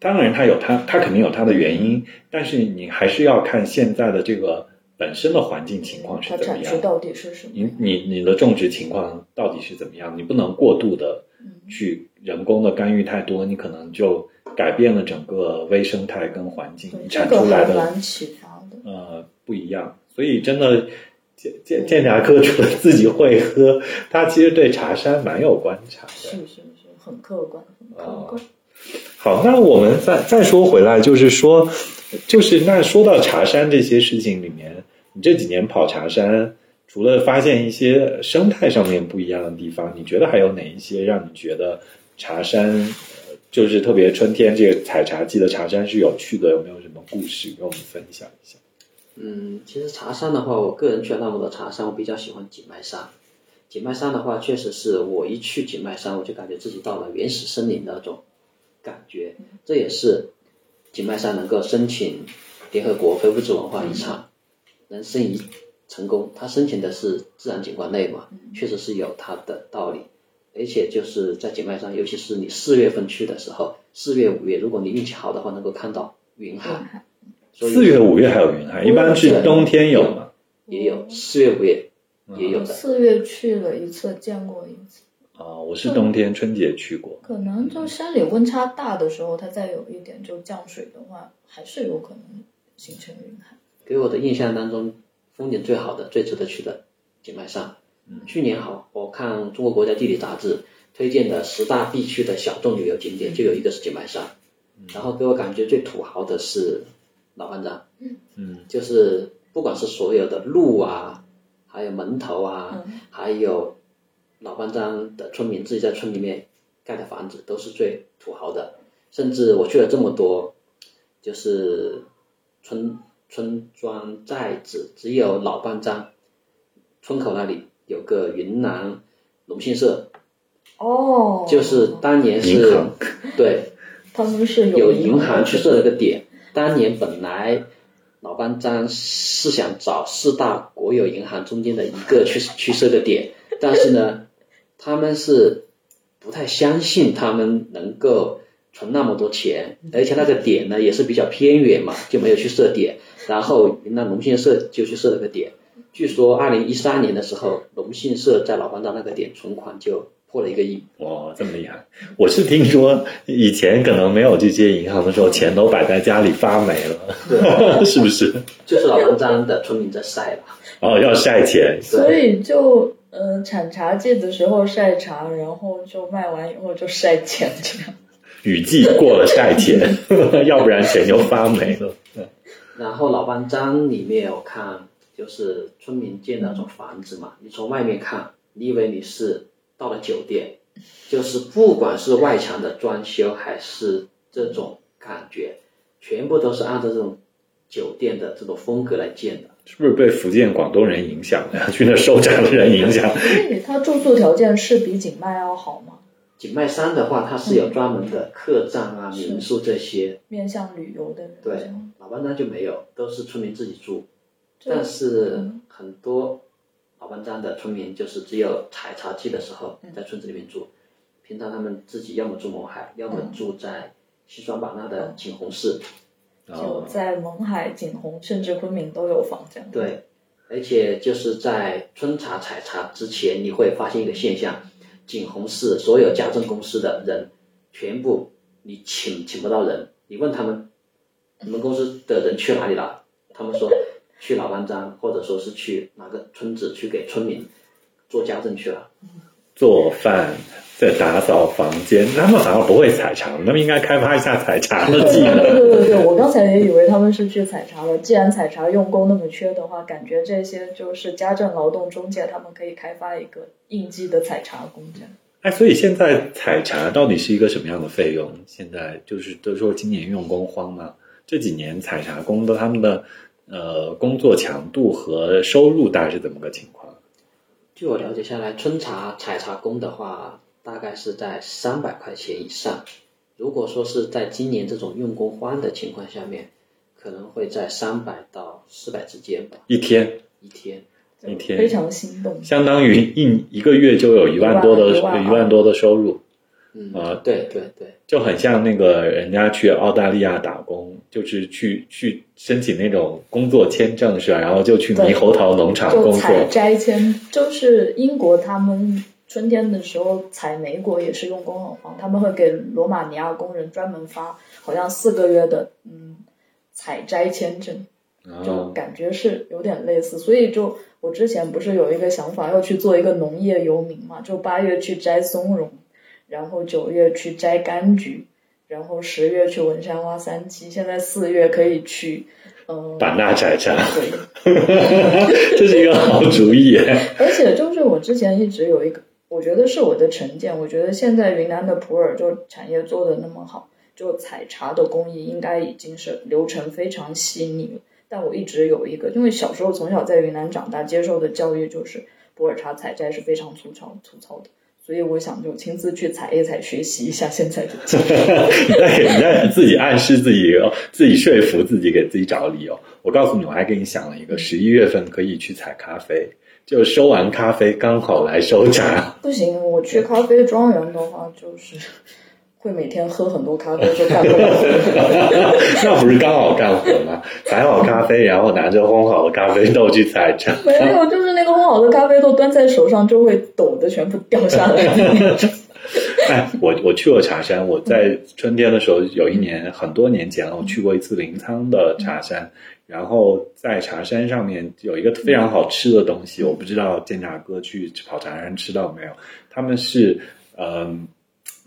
当然，它有它，它肯定有它的原因，但是你还是要看现在的这个本身的环境情况是怎么样。产区到底是什么你？你你的种植情况到底是怎么样？你不能过度的去人工的干预太多，你可能就改变了整个微生态跟环境，产出来的还蛮启发的。呃不一样。所以真的，建建建茶哥除了自己会喝，他其实对茶山蛮有观察的。是是是，很客观，很客观。好，那我们再再说回来，就是说，就是那说到茶山这些事情里面，你这几年跑茶山，除了发现一些生态上面不一样的地方，你觉得还有哪一些让你觉得茶山，呃就是特别春天这个采茶季的茶山是有趣的？有没有什么故事跟我们分享一下？嗯，其实茶山的话，我个人去了那么多茶山，我比较喜欢景迈山。景迈山的话，确实是我一去景迈山，我就感觉自己到了原始森林的那种感觉。这也是景迈山能够申请联合国非物质文化遗产，能申遗成功。它申请的是自然景观类嘛，确实是有它的道理。而且就是在景迈山，尤其是你四月份去的时候，四月、五月，如果你运气好的话，能够看到云海。所以四月、五月还有云海，一般是冬天有嘛？也有四月、五月也有的。四月去了一次，见过一次。啊，我是冬天春节去过。可能就山里温差大的时候，它再有一点就降水的话，还是有可能形成云海。给我的印象当中，风景最好的、最值得去的景迈山。去年好，我看中国国家地理杂志推荐的十大必去的小众旅游景点，就有一个是景迈山。然后给我感觉最土豪的是老班章。嗯，就是不管是所有的路啊，还有门头啊，还有老班章的村民自己在村里面盖的房子，都是最土豪的。甚至我去了这么多，就是村村庄寨子，只有老班章村口那里有个云南农信社，哦，就是当年是，对，他们是有银银行去设了个点。当年本来老班章是想找四大国有银行中间的一个去去设个点，但是呢，他们是不太相信他们能够存那么多钱，而且那个点呢也是比较偏远嘛，就没有去设点。然后云南农信社就去设了个点。据说二零一三年的时候，农信社在老班章那个点存款就破了一个亿。哇，这么厉害！我是听说以前可能没有这些银行的时候，钱都摆在家里发霉了，是不是？就是老班章的村民在晒吧。哦，要晒钱，所以就呃产茶季的时候晒茶，然后就卖完以后就晒钱这样。雨季过了晒钱，要不然钱就发霉了。然后老班章里面我看就是村民建的那种房子嘛，你从外面看，你以为你是到了酒店，就是不管是外墙的装修还是这种感觉，全部都是按照这种酒店的这种风格来建的。是不是被福建、广东人影响了呀？去 那收茶的人影响？所以它住宿条件是比景迈要好吗？景迈山的话，它是有专门的客栈啊、民宿这些，面向旅游的对，老班章就没有，都是村民自己住。这但是很多老班章的村民就是只有采茶季的时候在村子里面住，平常他们自己要么住勐海，要么住在西双版纳的景洪市。就哦，在勐海、景洪甚至昆明都有房这样。，对，而且就是在春茶采茶之前，你会发现一个现象：景洪市所有家政公司的人，全部你请请不到人，你问他们，你们公司的人去哪里了？他们说去老班章，或者说是去哪个村子去给村民做家政去了。做饭在打扫房间，他们反而不会采茶，他们应该开发一下采茶的技对能。对对对，我刚才也以为他们是去采茶了。既然采茶用工那么缺的话，感觉这些就是家政劳动中介，他们可以开发一个应季的采茶工这样。哎，所以现在采茶到底是一个什么样的费用？现在就是都说今年用工荒嘛，这几年采茶工的他们的呃工作强度和收入大概是怎么个情况？据我了解下来，春茶采茶工的话，大概是在三百块钱以上。如果说是在今年这种用工荒的情况下面，可能会在三百到四百之间吧，一天一天。一天非常心动。相当于一一个月就有一万多的一万一万多的收入，嗯，啊对对对，就很像那个人家去澳大利亚打工，就是去去申请那种工作签证是吧？然后就去猕猴桃农场工作。采摘签，就是英国他们春天的时候采莓果也是用工很荒，他们会给罗马尼亚工人专门发好像四个月的嗯采摘签证，就哦感觉是有点类似，所以就我之前不是有一个想法要去做一个农业游民嘛，就八月去摘松茸，然后九月去摘柑橘，然后十月去文山挖三七，现在四月可以去，嗯，版纳采摘，对，这是一个好主意。而且就是我之前一直有一个，我觉得是我的成见，我觉得现在云南的普洱就产业做的那么好，就采茶的工艺应该已经是流程非常细腻了。但我一直有一个，因为小时候从小在云南长大，接受的教育就是普洱茶采摘是非常粗糙粗糙的，所以我想就亲自去采一采，学习一下现在的技术。你在你在自己暗示自己，自己说服自己，给自己找理由。我告诉你，我还给你想了一个，十一月份可以去采咖啡，就收完咖啡刚好来收茶。不行，我去咖啡庄园的话，就是会每天喝很多咖啡，就干不了。那不是刚好干活吗？采好咖啡，然后拿着烘好的咖啡豆去采茶。没有，就是那个烘好的咖啡豆端在手上就会抖的全部掉下来。哎，我我去过茶山，我在春天的时候有一年很多年前了，我去过一次临沧的茶山，然后在茶山上面有一个非常好吃的东西，我不知道建茶哥去跑茶山吃到没有？他们是嗯、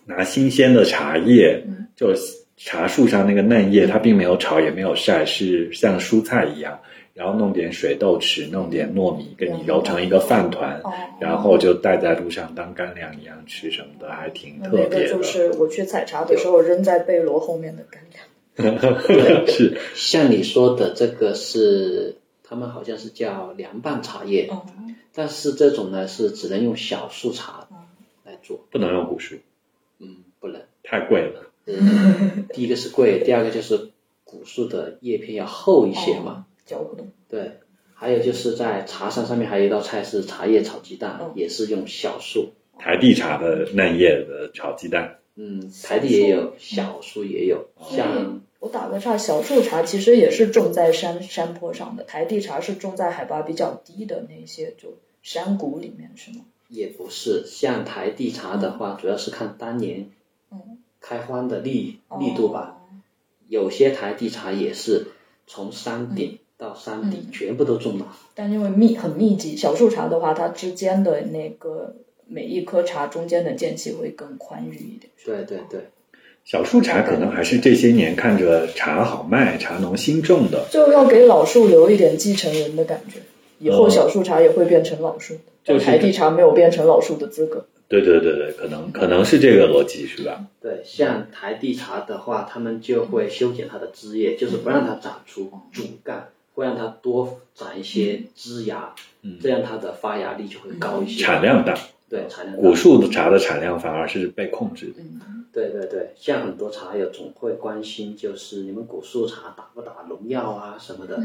拿新鲜的茶叶，就茶树上那个嫩叶，它并没有炒也没有晒，是像蔬菜一样。然后弄点水豆豉，弄点糯米，跟你揉成一个饭团，哦然后就带在路上当干粮一样吃什么的，还挺特那个别的。就是我去采茶的时候扔在贝罗后面的干粮。是像你说的这个是，他们好像是叫凉拌茶叶，哦，但是这种呢是只能用小树茶来做，不能用古树，嗯，不能。太贵了。嗯，第一个是贵，第二个就是古树的叶片要厚一些嘛。嚼不动。对，还有就是在茶山上面还有一道菜是茶叶炒鸡蛋，嗯也是用小树。台地茶的嫩叶的炒鸡蛋，嗯，台地也有，小树也有，像我打个岔，小树茶其实也是种在山山坡上的，台地茶是种在海拔比较低的那些就山谷里面，是吗？也不是，像台地茶的话，主要是看当年嗯开荒的力力度吧。有些台地茶也是从山顶到山底全部都种满。但因为密很密集，小树茶的话，它之间的那个每一棵茶中间的间隙会更宽裕一点。对对对，小树茶可能还是这些年看着茶好卖，茶农新种的。就要给老树留一点继承人的感觉，以后哦小树茶也会变成老树，就是台地茶没有变成老树的资格。对对对对，可能可能是这个逻辑是吧？对，像台地茶的话，他们就会修剪它的枝叶，就是不让它长出主干，会让它多长一些枝芽，嗯这样它的发芽率就会高一些，产量大，对产量大古树的茶的产量反而是被控制的。对对对，像很多茶友总会关心，就是你们古树茶打不打农药啊什么的。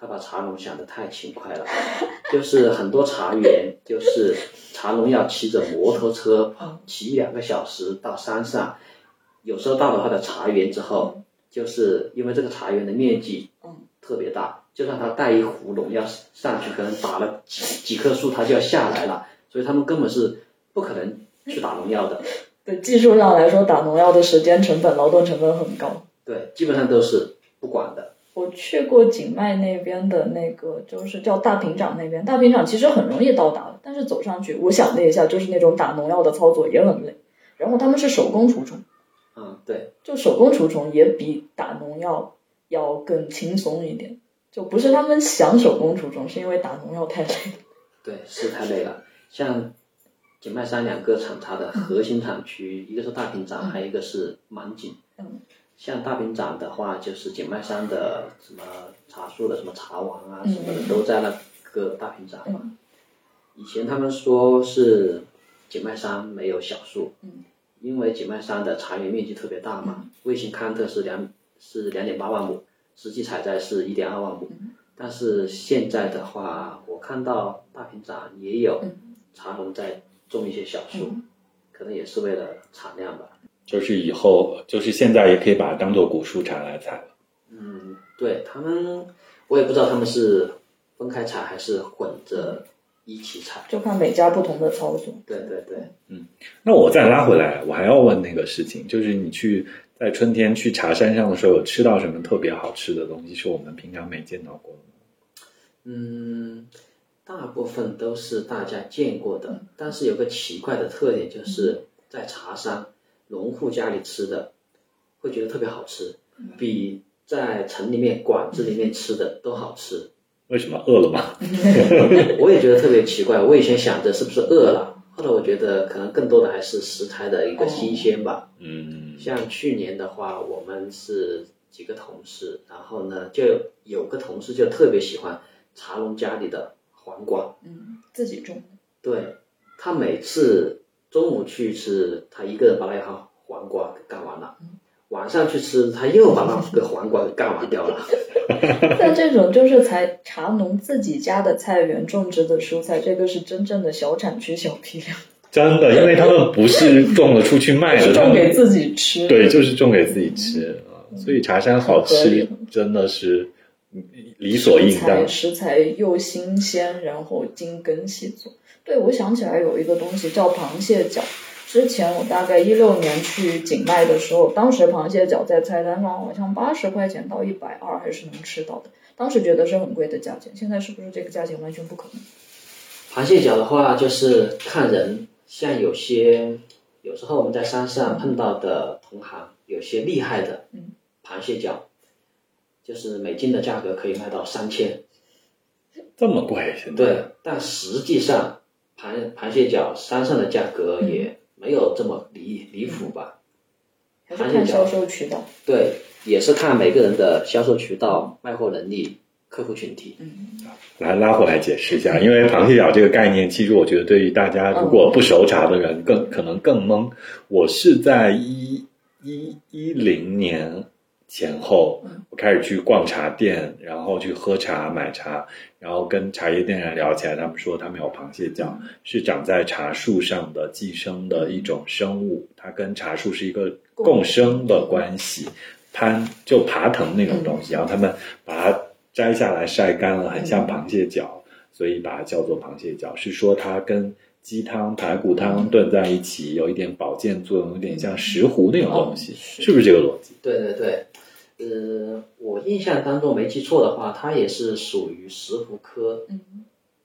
他把茶农想得太勤快了，就是很多茶园，就是茶农要骑着摩托车骑一两个小时到山上，有时候到了他的茶园之后，就是因为这个茶园的面积特别大，就算他带一壶农药上去，可能打了几几棵树，他就要下来了，所以他们根本是不可能去打农药的。对技术上来说，打农药的时间成本、劳动成本很高。对，基本上都是不管的。我去过景迈那边的那个，就是叫大平掌那边。大平掌其实很容易到达的，但是走上去，我想了一下，就是那种打农药的操作也很累。然后他们是手工除虫，嗯，对，就手工除虫也比打农药要更轻松一点。就不是他们想手工除虫，是因为打农药太累了。对，是太累了。像景迈山两个厂它的核心厂区，一个是大平掌，还有一个是满景。嗯。像大平展的话，就是景迈山的什么茶树的什么茶王啊嗯什么的，都在那个大平展嘛。嗯以前他们说是景迈山没有小树，嗯因为景迈山的茶园面积特别大嘛，卫星勘测是两是两点八万亩，实际采摘是一点二万亩。但是现在的话，我看到大平展也有茶农在种一些小树，可能也是为了产量吧。就是以后，就是现在也可以把它当做古树茶来采了。嗯，对他们，我也不知道他们是分开采还是混着一起采。就看每家不同的操作。对对对，嗯那我再拉回来，我还要问那个事情，就是你去在春天去茶山上的时候，有吃到什么特别好吃的东西，是我们平常没见到过的吗？嗯，大部分都是大家见过的，但是有个奇怪的特点就是，在茶山农户家里吃的，会觉得特别好吃，比在城里面馆子里面吃的都好吃。为什么饿了吗？我也觉得特别奇怪，我以前想着是不是饿了，后来我觉得可能更多的还是食材的一个新鲜吧。嗯，像去年的话，我们是几个同事，然后呢，就有个同事就特别喜欢茶农家里的黄瓜，嗯，自己种。对他每次中午去吃，他一个人把那一行黄瓜给干完了，晚上去吃，他又把那个黄瓜给干完掉了。那这种就是才茶农自己家的菜园种植的蔬菜，这个是真正的小产区、小批量，真的，因为他们不是种了出去卖的，是种给自己吃。对，就是种给自己吃啊。所以茶山好吃，真的是理所应食材当。食材又新鲜，然后精耕细作。对，我想起来有一个东西叫螃蟹脚。之前我大概一六年去景迈的时候，当时螃蟹脚在菜单上好像八十块钱到一百二还是能吃到的，当时觉得是很贵的价钱。现在是不是这个价钱完全不可能？螃蟹脚的话，就是看人，像有些有时候我们在山上碰到的同行，有些厉害的，嗯，螃蟹脚，就是每斤的价格可以卖到三千，这么贵，现在对，但实际上螃螃蟹脚山上的价格也没有这么离离谱吧？还是看销售渠道。对，也是看每个人的销售渠道、卖货能力、客户群体。嗯来拉回来解释一下，因为螃蟹脚这个概念，其实我觉得对于大家如果不熟茶的人更可能更懵。我是在一一一零年前后，我开始去逛茶店，然后去喝茶、买茶，然后跟茶叶店人聊起来，他们说他们有螃蟹脚，是长在茶树上的寄生的一种生物，它跟茶树是一个共生的关系，攀就爬藤那种东西，然后他们把它摘下来晒干了，很像螃蟹脚，所以把它叫做螃蟹脚，是说它跟鸡汤、排骨汤炖在一起，有一点保健作用，有点像石斛那种东西，哦是是不是这个逻辑？对对对，呃，我印象当中没记错的话，它也是属于石斛科。嗯，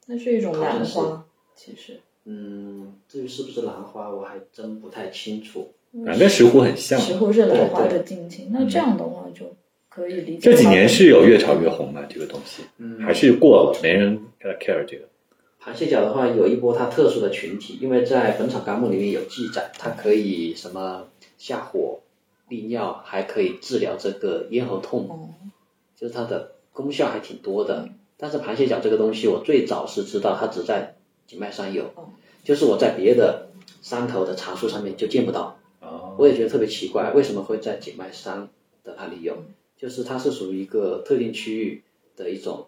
那是一种兰花，其实。嗯，至于是不是兰花，我还真不太清楚。反正石斛很像。石斛是兰花的近亲，那这样的话就可以理解。这几年是有越炒越红嘛？这个东西嗯，还是过了，没人 care 这个。螃蟹脚的话，有一波它特殊的群体，因为在《本草纲目》里面有记载，它可以什么下火、利尿，还可以治疗这个咽喉痛，哦，就是它的功效还挺多的。但是螃蟹脚这个东西，我最早是知道它只在景迈山有哦，就是我在别的山头的茶树上面就见不到。哦，我也觉得特别奇怪，为什么会在景迈山的那里有？就是它是属于一个特定区域的一种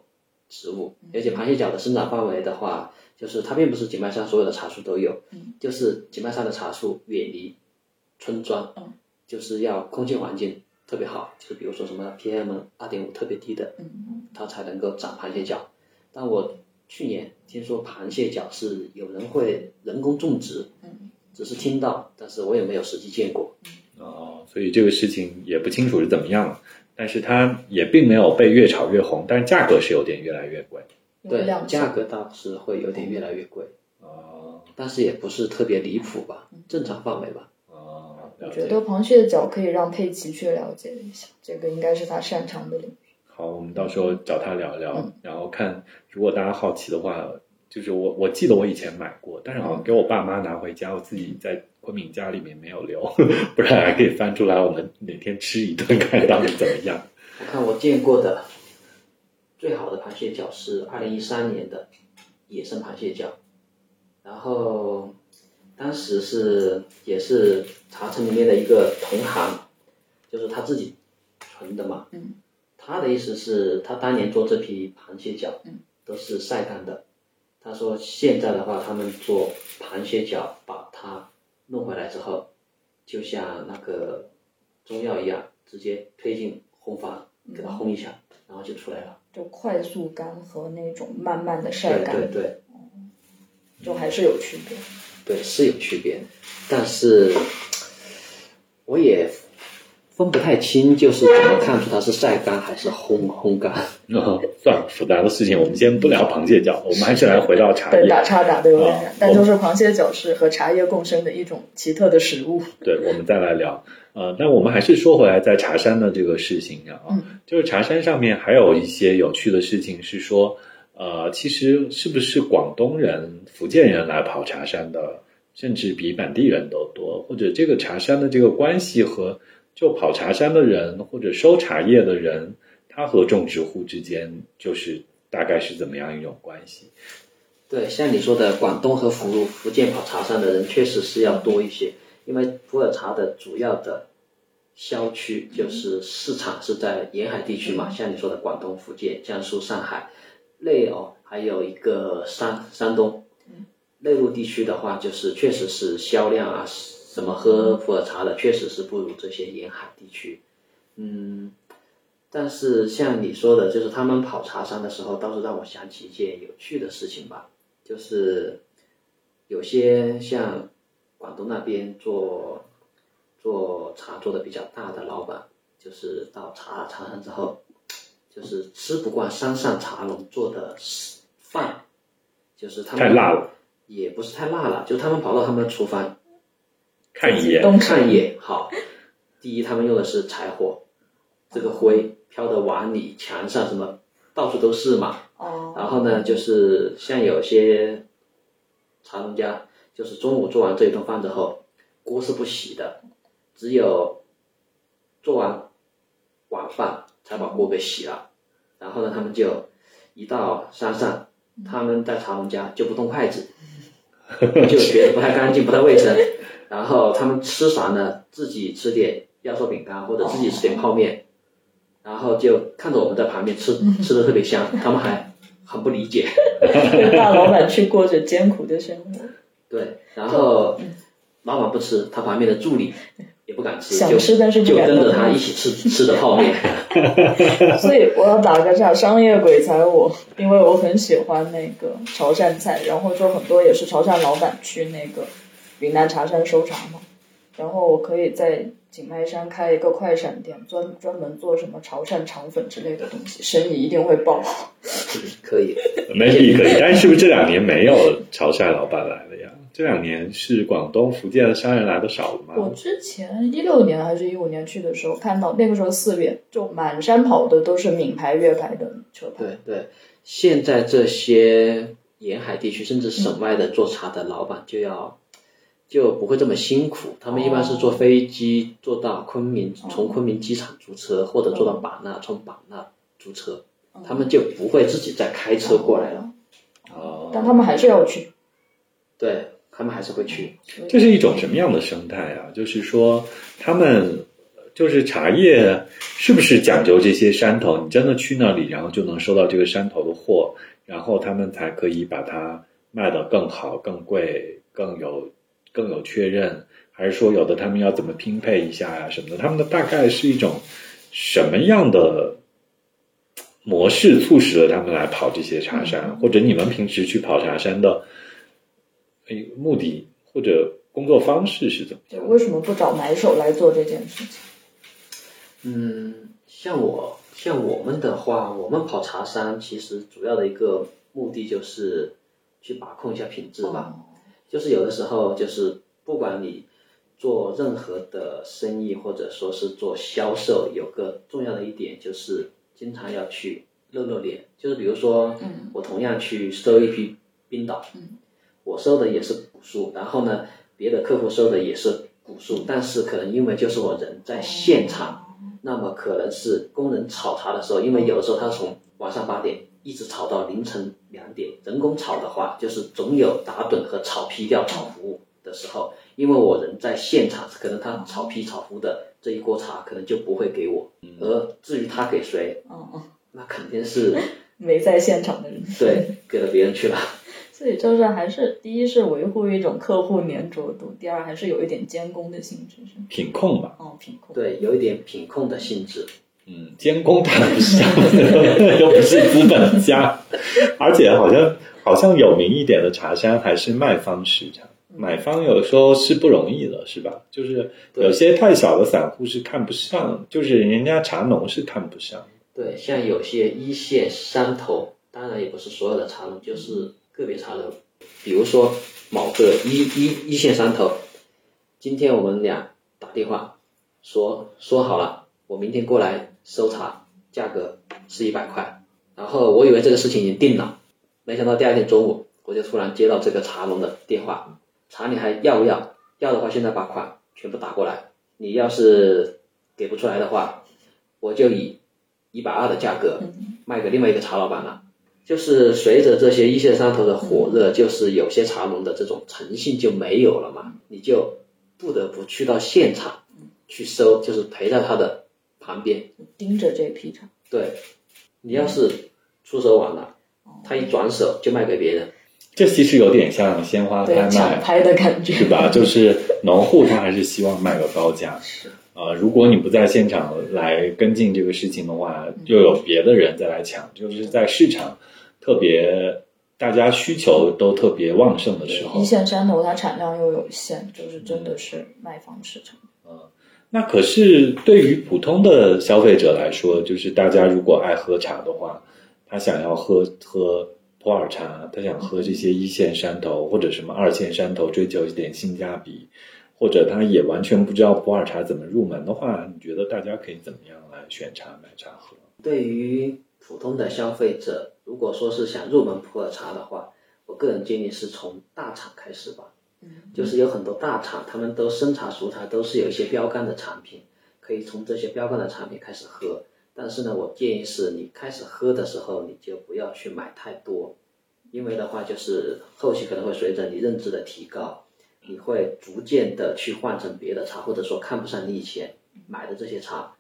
植物，而且螃蟹脚的生长范围的话，就是它并不是景迈山所有的茶树都有，就是景迈山的茶树远离村庄，嗯就是要空气环境特别好，就是比如说什么 PM 二点五特别低的，嗯它才能够长螃蟹脚。但我去年听说螃蟹脚是有人会人工种植，嗯只是听到，但是我也没有实际见过。哦，所以这个事情也不清楚是怎么样了，但是它也并没有被越炒越红，但是价格是有点越来越贵。对价格倒是会有点越来越贵，哦但是也不是特别离谱吧，正常范围吧。哦，我觉得螃蟹脚可以让佩奇去了解一下，这个应该是他擅长的领域。好，我们到时候找他聊聊，嗯然后看如果大家好奇的话，就是我我记得我以前买过，但是好像给我爸妈拿回家，我自己在昆明家里面没有留，不然还可以翻出来，我们哪天吃一顿 看到底怎么样。我看我见过的最好的螃蟹脚是二零一三年的野生螃蟹脚，然后当时是也是茶城里面的一个同行，就是他自己存的嘛。嗯。他的意思是，他当年做这批螃蟹脚，嗯，都是晒干的。他说现在的话，他们做螃蟹脚，把它弄回来之后，就像那个中药一样，直接推进烘房，给它烘一下，然后就出来了。就快速干和那种慢慢的晒干，对对就还是有区别。对，是有区别，但是分不太清，就是怎么看出它是晒干还是烘烘干。哦算了，复杂的事情我们先不聊螃蟹脚，我们还是来回到茶对，叶。打岔打的有点啊远，但就是螃蟹脚是和茶叶共生的一种奇特的食物。对，我们再来聊。呃，那我们还是说回来，在茶山的这个事情上啊，嗯就是茶山上面还有一些有趣的事情是说，呃，其实是不是广东人、福建人来跑茶山的，甚至比本地人都多，或者这个茶山的这个关系和就跑茶山的人或者收茶叶的人，他和种植户之间就是大概是怎么样一种关系？对，像你说的，广东和福福建跑茶山的人确实是要多一些，因为普洱茶的主要的销区就是市场是在沿海地区嘛，像你说的广东、福建、江苏、上海，内哦还有一个山山东，内陆地区的话，就是确实是销量啊，什么喝普洱茶的确实是不如这些沿海地区，嗯。但是像你说的，就是他们跑茶山的时候，倒是让我想起一件有趣的事情吧。就是有些像广东那边做做茶做的比较大的老板，就是到茶茶山之后，就是吃不惯山上茶农做的饭，就是他们太辣了，也不是太辣了，就他们跑到他们的厨房看一眼，东看一眼，好，第一他们用的是柴火，这个灰飘的碗里、墙上什么到处都是嘛，哦，然后呢，就是像有些茶农家，就是中午做完这一顿饭之后，锅是不洗的，只有做完晚饭才把锅给洗了。然后呢，他们就一到山上，他们在茶农家就不动筷子，就觉得不太干净、不太卫生。然后他们吃啥呢？自己吃点压缩饼干或者自己吃点泡面，然后就看着我们在旁边吃，吃的特别香，他们还很不理解。大老板去过着艰苦的生活，对，然后老板不吃，他旁边的助理也不敢吃，想吃但是就跟着他一起吃吃的泡面。所以我要打个岔，商业鬼才我，因为我很喜欢那个潮汕菜，然后就很多也是潮汕老板去那个云南茶山收茶嘛，然后我可以在景迈山开一个快闪店，专专门做什么潮汕肠粉之类的东西，生意一定会爆。可以，maybe 可以，但是是不是这两年没有潮汕老板来了呀？这两年是广东、福建的商人来的少了吗我？之前一六年还是一五年去的时候，看到那个时候四月就满山跑的都是闽牌、粤牌的车牌。对对，现在这些沿海地区甚至省外的做茶的老板就要。就不会这么辛苦，他们一般是坐飞机坐到昆明，从昆明机场租车，或者坐到版纳，从版纳租车，他们就不会自己再开车过来了。哦，但他们还是要去。对他们还是会去。这是一种什么样的生态啊？就是说，他们就是茶叶是不是讲究这些山头？你真的去那里，然后就能收到这个山头的货，然后他们才可以把它卖得更好、更贵、更有更有确认，还是说有的他们要怎么拼配一下呀、什么的？他们的大概是一种什么样的模式促使了他们来跑这些茶山？或者你们平时去跑茶山的诶目的或者工作方式是怎么就样？为什么不找买手来做这件事情？嗯，像我像我们的话，我们跑茶山其实主要的一个目的就是去把控一下品质吧。就是有的时候就是不管你做任何的生意或者说是做销售，有个重要的一点就是经常要去露露脸。就是比如说，嗯我同样去收一批冰岛，嗯我收的也是古树，然后呢，别的客户收的也是古树，但是可能因为就是我人在现场。那么可能是工人炒茶的时候，因为有的时候他从晚上八点一直炒到凌晨两点，人工炒的话，就是总有打盹和炒批掉炒服的时候，因为我人在现场，可能他炒批炒服的这一锅茶可能就不会给我，而至于他给谁，嗯嗯，那肯定是 没在现场的人。对给了别人去了。所以就是还是第一是维护一种客户粘着度，第二还是有一点监工的性质，是？品控吧，哦，品控。对，有一点品控的性质。嗯，监工谈不上，又不是资本家，而且好像好像有名一点的茶山还是卖方市场，买方有时候是不容易的，是吧？就是有些太小的散户是看不上，就是人家茶农是看不上。对，像有些一线山头，当然也不是所有的茶农，就是个别茶农，比如说某个一一一线山头，今天我们俩打电话说说好了，我明天过来收茶，价格是一百块，然后我以为这个事情已经定了，没想到第二天中午我就突然接到这个茶农的电话，茶你还要不要？要的话现在把款全部打过来，你要是给不出来的话，我就以一百二的价格卖给另外一个茶老板了。就是随着这些一线山头的火热，就是有些茶农的这种诚信就没有了嘛，你就不得不去到现场去收，就是陪在他的旁边。盯着这批厂。对，你要是出手晚了，他一转手就卖给别人。这其实有点像鲜花拍对抢卖，拍的感觉，是吧？就是农户他还是希望卖个高价。是呃，如果你不在现场来跟进这个事情的话，又有别的人再来抢。就是在市场特别大家需求都特别旺盛的时候一，线山头它产量又有限，就是真的是卖方市场。那可是对于普通的消费者来说，就是大家如果爱喝茶的话，他想要喝喝普洱茶，他想喝这些一线山头或者什么二线山头，追求一点性价比，或者他也完全不知道普洱茶怎么入门的话，你觉得大家可以怎么样来选茶买茶喝？对于普通的消费者，如果说是想入门普洱茶的话，我个人建议是从大厂开始吧。就是有很多大厂，他们都生茶熟茶，都是有一些标杆的产品，可以从这些标杆的产品开始喝。但是呢，我建议是你开始喝的时候，你就不要去买太多，因为的话就是后期可能会随着你认知的提高，你会逐渐的去换成别的茶，或者说看不上你以前买的这些茶。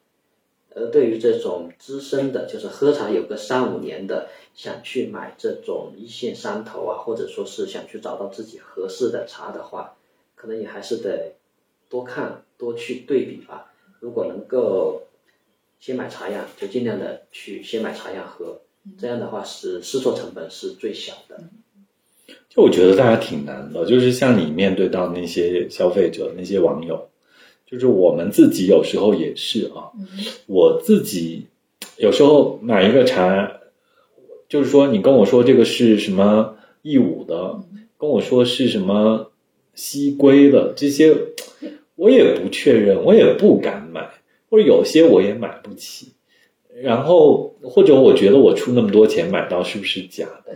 而对于这种资深的，就是喝茶有个三五年的，想去买这种一线山头啊，或者说是想去找到自己合适的茶的话，可能也还是得多看多去对比吧。如果能够先买茶样，就尽量的去先买茶样喝，这样的话是试错成本是最小的。就我觉得大家挺难的，就是像你面对到那些消费者、那些网友，就是我们自己有时候也是啊，我自己有时候买一个茶，就是说你跟我说这个是什么义乌的，跟我说是什么西归的，这些我也不确认，我也不敢买，或者有些我也买不起。然后或者我觉得我出那么多钱买到是不是假的？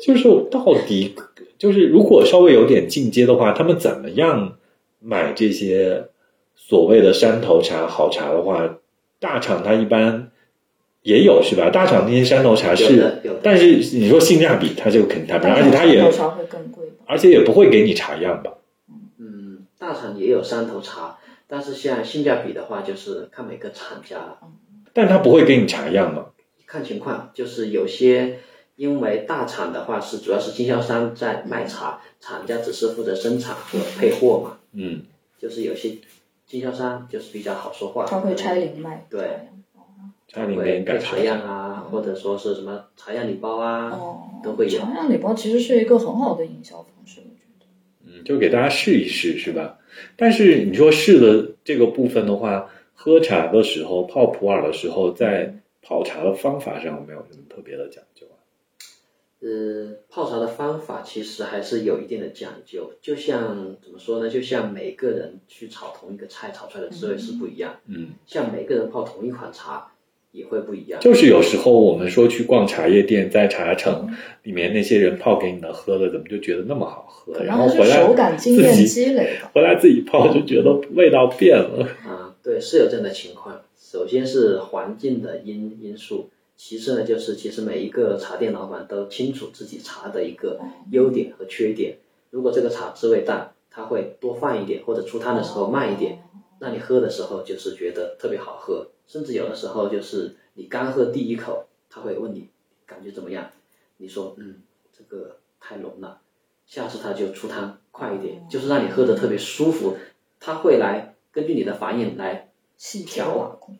就是到底就是如果稍微有点进阶的话，他们怎么样买这些所谓的山头茶好茶的话，大厂它一般也有是吧？大厂那些山头茶有是的有的，但是你说性价比，它就肯定谈不上，而且它也山头会更贵？而且也不会给你茶样吧？嗯，大厂也有山头茶，但是像性价比的话，就是看每个厂家了。但它不会给你茶样嘛？看情况，就是有些因为大厂的话是主要是经销商在卖茶，厂家只是负责生产和配货嘛。嗯，就是有些经销商就是比较好说话，他会拆零卖。对会茶。样啊，或者说是什么茶样礼包啊，哦，都会有茶样礼包其实是一个很好的营销方式，我觉得。嗯，就给大家试一试，是吧？但是你说试的这个部分的话，喝茶的时候泡普洱的时候，在泡茶的方法上有没有什么特别的讲究啊？呃，泡茶的方法其实还是有一定的讲究，就像怎么说呢？就像每个人去炒同一个菜，炒出来的滋味是不一样。嗯，像每个人泡同一款茶也会不一样。就是有时候我们说去逛茶叶店，在茶城里面那些人泡给你的喝的，怎么就觉得那么好喝？然后回来手感经验积累。回来自己泡就觉得味道变了。啊，对，是有这样的情况。首先是环境的因因素，其次呢就是其实每一个茶店老板都清楚自己茶的一个优点和缺点。如果这个茶滋味淡，他会多放一点，或者出汤的时候慢一点，那你喝的时候就是觉得特别好喝。甚至有的时候就是你刚喝第一口，他会问你感觉怎么样，你说嗯这个太浓了，下次他就出汤快一点，就是让你喝的特别舒服。他会来根据你的反应来细节把控。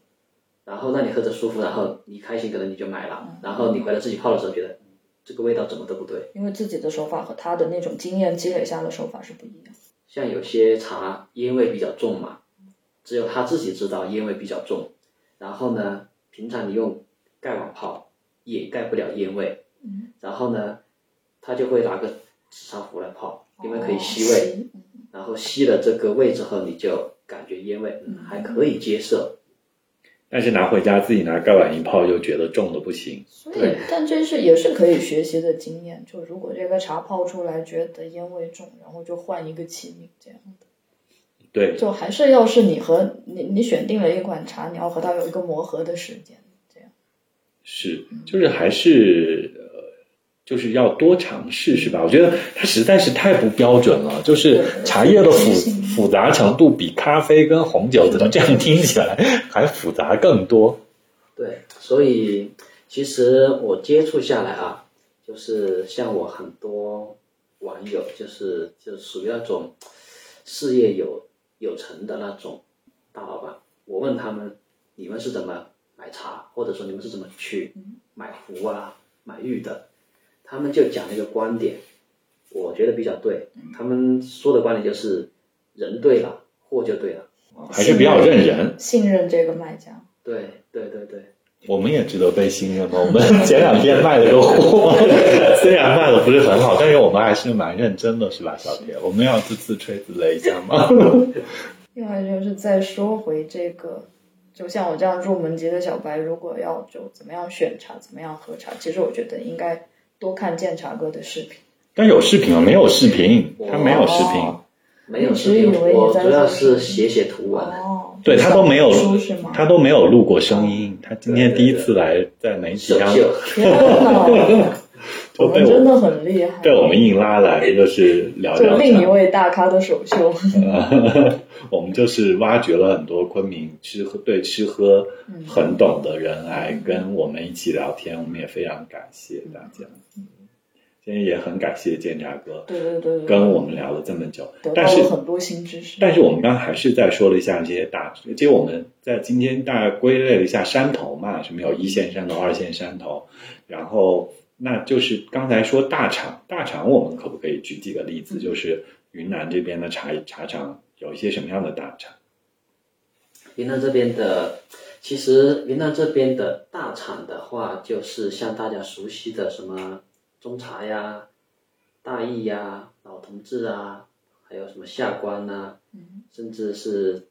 然后让你喝着舒服，然后你开心，可能你就买了，然后你回来自己泡的时候觉得嗯这个味道怎么都不对。因为自己的手法和他的那种经验积累下的手法是不一样。像有些茶烟味比较重嘛，只有他自己知道烟味比较重，然后呢，平常你用盖碗泡也盖不了烟味，嗯，然后呢，他就会拿个紫砂壶来泡，因为可以吸味，哦然后吸了这个味之后，你就感觉烟味嗯还可以接受。但是拿回家自己拿盖碗一泡，又觉得重的不行。所以对，但这是也是可以学习的经验。就如果这个茶泡出来觉得烟味重，然后就换一个器皿这样的。对，就还是要是你和你你选定了一款茶，你要和它有一个磨合的时间，这样。是，就是还是呃，就是要多尝试，是吧？我觉得它实在是太不标准了，就是茶叶的复复杂程度比咖啡跟红酒怎么这样听起来 还复杂更多。对，所以其实我接触下来啊，就是像我很多网友，就是就属于那种事业有有成的那种大老板。我问他们，你们是怎么买茶，或者说你们是怎么去买壶啊、买玉的？他们就讲了一个观点，我觉得比较对。他们说的观点就是，人对了，货就对了。还是比较认人，信任这个卖家。对对对对。我们也值得被信任吗？我们 前两天卖了个货，虽然卖的不是很好，但是我们还是蛮认真的，是吧，小铁？我们要自自吹自擂一下吗？另外就是再说回这个，就像我这样入门级的小白，如果要就怎么样选茶，怎么样喝茶，其实我觉得应该多看鉴茶哥的视频。但有视频吗？没有视频，他没有视频，哦没有视频一直以为，你在我主要是写写图文。哦，对他都没有？他都没有录过声音。他今天第一次来在媒体上，首秀，天哪，我就被我们真的很厉害，被我们硬拉来，就是聊聊就另一。位大咖的首秀。我们就是挖掘了很多昆明吃喝对吃喝很懂的人来跟我们一起聊天，我们也非常感谢大家。今天也很感谢监察哥对对对对，跟我们聊了这么久得，到但是了很多新知识。但是我们刚刚还是在说了一下这些大，其实我们在今天大概归类了一下山头嘛，什么有一线山头、二线山头，然后那就是刚才说大厂，大厂我们可不可以举几个例子？就是云南这边的茶茶厂有一些什么样的大厂？云南这边的，其实云南这边的大厂的话，就是像大家熟悉的什么中茶呀、大益呀、老同志啊，还有什么下关呐、甚至是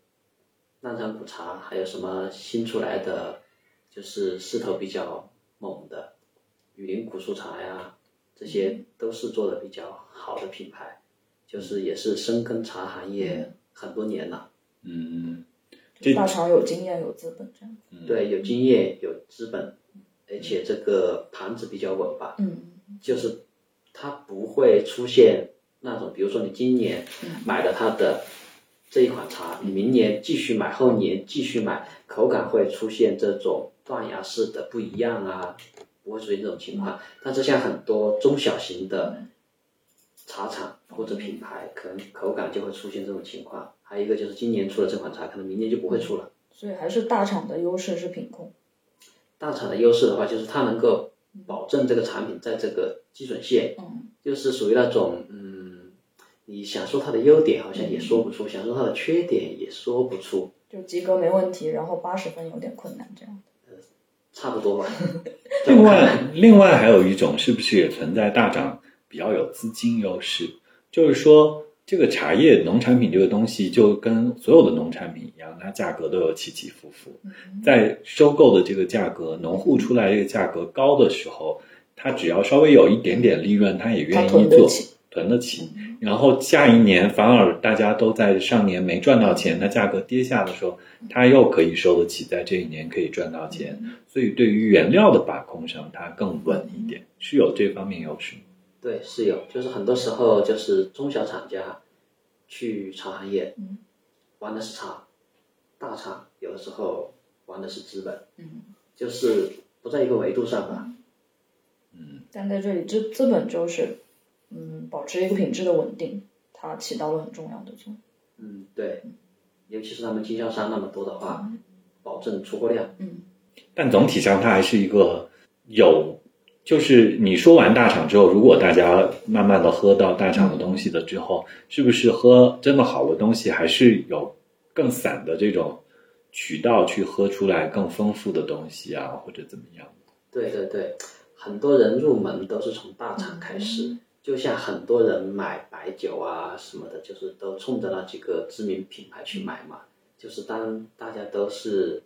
南山古茶，还有什么新出来的，就是势头比较猛的雨林古树茶呀，这些都是做的比较好的品牌，就是也是深耕茶行业很多年了。嗯，就大厂有经验有资本这样。对，有经验，有资本，而且这个盘子比较稳吧，嗯，就是它不会出现那种，比如说你今年买了它的这一款茶，你明年继续买，后年继续买，口感会出现这种断崖式的不一样啊，不会出现这种情况。但是像很多中小型的茶厂或者品牌，可能口感就会出现这种情况。还有一个就是今年出了这款茶，可能明年就不会出了。所以还是大厂的优势是品控。大厂的优势的话，就是它能够保证这个产品在这个基准线，嗯，就是属于那种，嗯，你想说它的优点好像也说不出，想说它的缺点也说不出，就及格没问题，然后八十分有点困难这样。差不多吧。另外，另外还有一种，是不是也存在大涨比较有资金优势？就是说，这个茶叶农产品这个东西，就跟所有的农产品一样，它价格都有起起伏伏。在收购的这个价格，农户出来这个价格高的时候，他只要稍微有一点点利润，他也愿意做囤得起。然后下一年反而大家都在上年没赚到钱，它价格跌下的时候，他又可以收得起，在这一年可以赚到钱。所以对于原料的把控上，它更稳一点，是有这方面优势。对，是有，就是很多时候就是中小厂家去茶行业，嗯玩的是茶，大厂有的时候玩的是资本，嗯，就是不在一个维度上吧。但在这里资资本就是，嗯，保持一个品质的稳定，它起到了很重要的作用。嗯，对，尤其是他们经销商那么多的话，保证出货量。嗯，但总体上，它还是一个有就是你说完大厂之后，如果大家慢慢的喝到大厂的东西的之后，是不是喝真的好的东西，还是有更散的这种渠道去喝出来更丰富的东西啊，或者怎么样？对对对，很多人入门都是从大厂开始，就像很多人买白酒啊什么的，就是都冲着那几个知名品牌去买嘛。就是当大家都是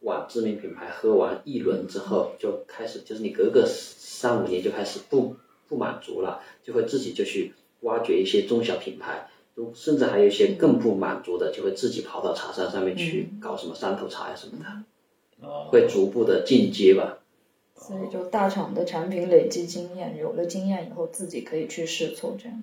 往知名品牌喝完一轮之后，就开始就是你隔个三五年就开始不不满足了，就会自己就去挖掘一些中小品牌，甚至还有一些更不满足的，就会自己跑到茶山上面去搞什么山头茶呀什么的，会逐步的进阶吧。所以就大厂的产品累积经验，有了经验以后自己可以去试错，这样。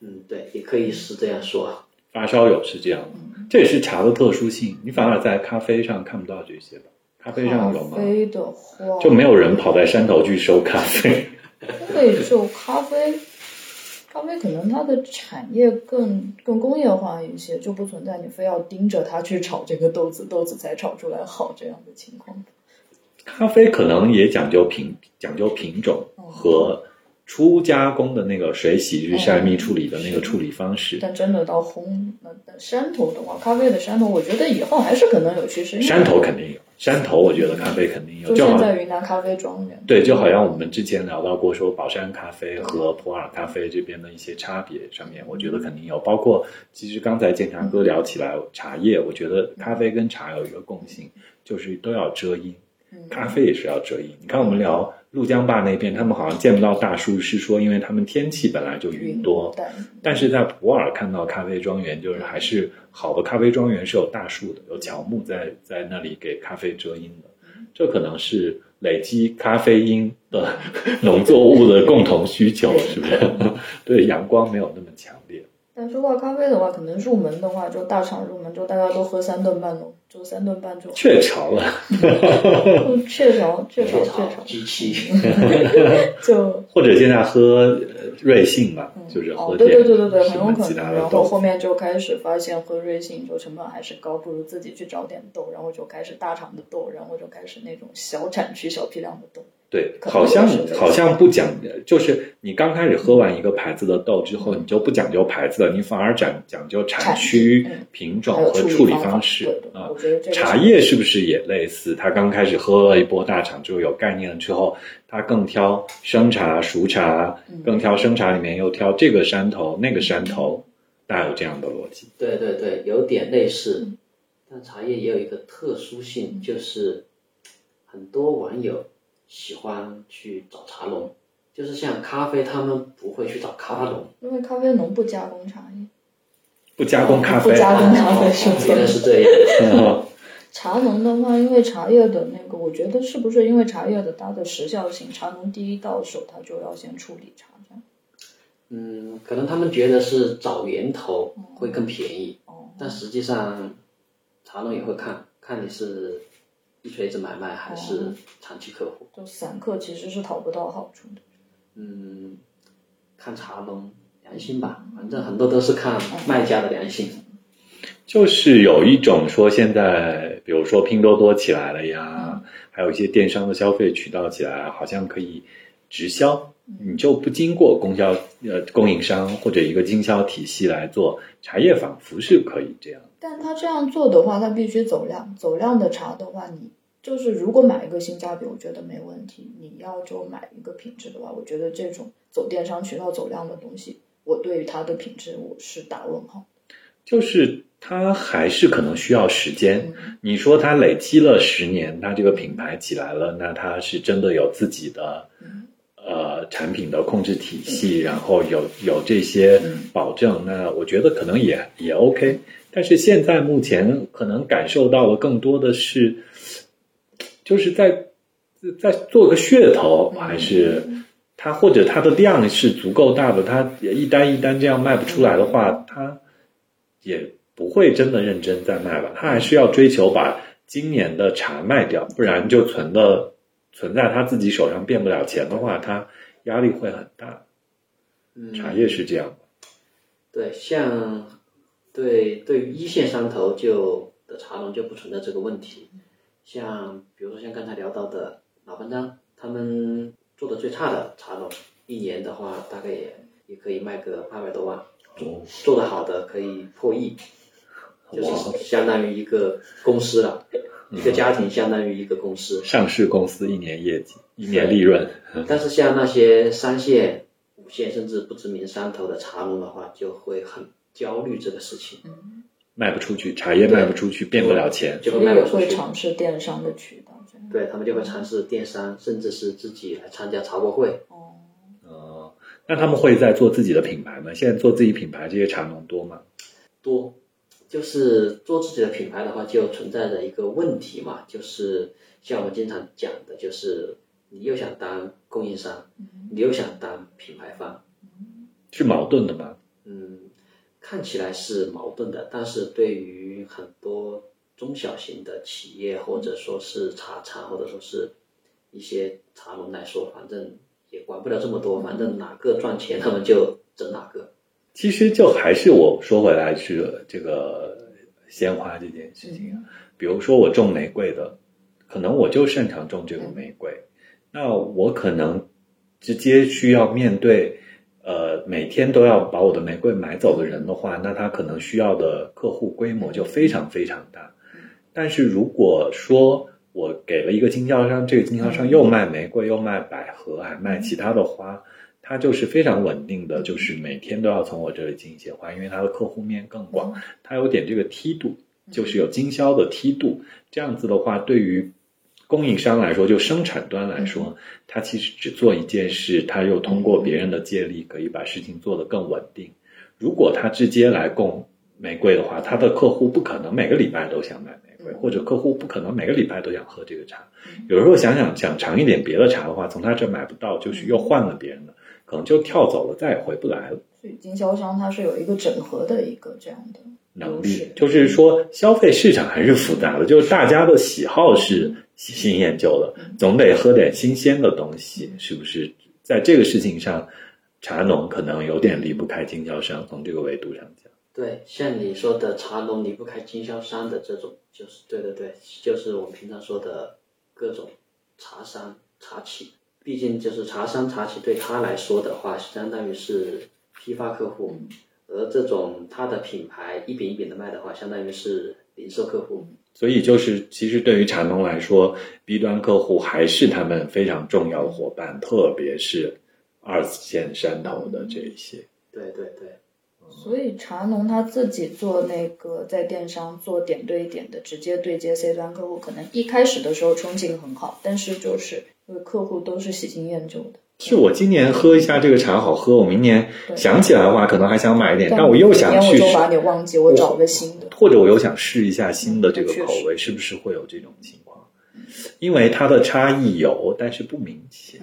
嗯，对，也可以是这样说。发烧友是这样的，这也是茶的特殊性。你反而在咖啡上看不到这些吧？咖啡上有吗？咖啡的话，就没有人跑在山头去收咖啡。对，就咖啡，咖啡可能它的产业更更工业化一些，就不存在你非要盯着它去炒这个豆子，豆子才炒出来好这样的情况。咖啡可能也讲究品，讲究品种和。初加工的那个水洗日晒蜜处理的那个处理方式，但真的到烘那山头的话，咖啡的山头，我觉得以后还是可能有趋势。山头肯定有，山头我觉得咖啡肯定有。就现在云南咖啡庄园。对，就好像我们之前聊到过，说宝山咖啡和普洱咖啡这边的一些差别上面，我觉得肯定有。包括其实刚才建强哥聊起来茶叶，我觉得咖啡跟茶有一个共性，就是都要遮阴。咖啡也是要遮阴。你看我们聊。怒江坝那边，他们好像见不到大树，是说因为他们天气本来就云多。但是在普洱看到咖啡庄园，就是还是好的咖啡庄园是有大树的，有乔木在在那里给咖啡遮阴的。这可能是累积咖啡因的 农作物的共同需求，是不是？对阳光没有那么强烈。但说到咖啡的话，可能入门的话，就大厂入门，就大家都喝三顿半喽，就三顿半就雀巢了，雀巢，雀巢，雀巢，机器，就 或者现在喝瑞幸吧，就是喝对对对对对，很有可能。然后后面就开始发现喝瑞幸就成本还是高，不如自己去找点豆，然后就开始大厂的豆，然后就开始那种小产区、小批量的豆。对，好像好像不讲，就是你刚开始喝完一个牌子的豆之后，你就不讲究牌子了，你反而讲讲究产区、品种和处理方式啊。茶叶是不是也类似？他刚开始喝了一波大厂之后有概念了之后，他更挑生茶、熟茶，更挑生茶里面又挑这个山头、那个山头，大有这样的逻辑。对对对，有点类似，但茶叶也有一个特殊性，就是很多网友。喜欢去找茶农，就是像咖啡，他们不会去找咖啡农，因为咖啡农不加工茶叶，不加工咖啡，不加工咖啡是原来是这样。茶农的话，因为茶叶的那个，我觉得是不是因为茶叶的它的时效性，茶农第一到手他就要先处理茶这样。嗯，可能他们觉得是找源头会更便宜，但实际上茶农也会看看你是。一锤子买卖还是长期客户，就散客其实是讨不到好处的。嗯，看茶农良心吧，反正很多都是看卖家的良心。就是有一种说，现在比如说拼多多起来了呀，还有一些电商的消费渠道起来，好像可以直销，你就不经过供销呃供应商或者一个经销体系来做茶叶，仿佛是可以这样。但他这样做的话，他必须走量。走量的茶的话，你就是如果买一个性价比，我觉得没问题。你要就买一个品质的话，我觉得这种走电商渠道走量的东西，我对于它的品质我是打问号。就是它还是可能需要时间。你说它累积了十年，它这个品牌起来了，那它是真的有自己的呃产品的控制体系，然后有有这些保证，那我觉得可能也也 OK。但是现在目前可能感受到的更多的是，就是在在做个噱头，还是它或者它的量是足够大的，它一单一单这样卖不出来的话，它也不会真的认真在卖吧？他还是要追求把今年的茶卖掉，不然就存的存在他自己手上变不了钱的话，他压力会很大。茶叶是这样的，对，像。对，对于一线商头就的茶农就不存在这个问题，像比如说像刚才聊到的老班章，他们做的最差的茶农，一年的话大概也也可以卖个八百多万，做做的好的可以破亿，就是相当于一个公司了，一个家庭相当于一个公司。上市公司一年业绩、一年利润，但是像那些三线、五线甚至不知名山头的茶农的话，就会很焦虑这个事情，卖不出去，茶叶卖不出去，变不了钱。就会卖不出去。会尝试电商的渠道。对他们就会尝试电商，甚至是自己来参加茶博会。哦，呃，那他们会在做自己的品牌吗？现在做自己品牌这些茶农多吗？多，就是做自己的品牌的话，就存在着一个问题嘛，就是像我们经常讲的，就是你又想当供应商，你又想当品牌方，是矛盾的吗？嗯，看起来是矛盾的，但是对于很多中小型的企业，或者说是茶厂，或者说是一些茶农来说，反正也管不了这么多，反正哪个赚钱，他们就整哪个。其实就还是我说回来是这个鲜花这件事情啊。比如说我种玫瑰的，可能我就擅长种这个玫瑰，那我可能直接需要面对呃每天都要把我的玫瑰买走的人的话，那他可能需要的客户规模就非常非常大。但是如果说我给了一个经销商，这个经销商又卖玫瑰，又卖百合，还卖其他的花，他就是非常稳定的，就是每天都要从我这里进一些花，因为它的客户面更广，它有点这个梯度，就是有经销的梯度。这样子的话，对于供应商来说，就生产端来说，他其实只做一件事，他又通过别人的借力，可以把事情做得更稳定。如果他直接来供玫瑰的话，他的客户不可能每个礼拜都想买玫瑰，或者客户不可能每个礼拜都想喝这个茶。有时候想想想尝一点别的茶的话，从他这买不到，就是又换了别人的，可能就跳走了，再也回不来了。所以经销商他是有一个整合的一个这样的能力，就是说消费市场还是复杂的，就是大家的喜好是喜新厌旧了，总得喝点新鲜的东西，是不是？在这个事情上，茶农可能有点离不开经销商，从这个维度上讲。对，像你说的茶农离不开经销商的这种，就是对对对，就是我们平常说的各种茶商、茶企。毕竟就是茶商、茶企对他来说的话，相当于是批发客户，而这种他的品牌一饼一饼的卖的话，相当于是零售客户。所以就是，其实对于茶农来说，B 端客户还是他们非常重要的伙伴，特别是二线山头的这一些。对对对，所以茶农他自己做那个在电商做点对点的直接对接 C 端客户，可能一开始的时候冲劲很好，但是就是因为客户都是喜新厌旧的，是我今年喝一下这个茶好喝，我明年想起来的话，可能还想买一点，但我又想去明年我就把你忘记，我找个新的。或者我又想试一下新的这个口味，是不是会有这种情况？因为它的差异有，但是不明显。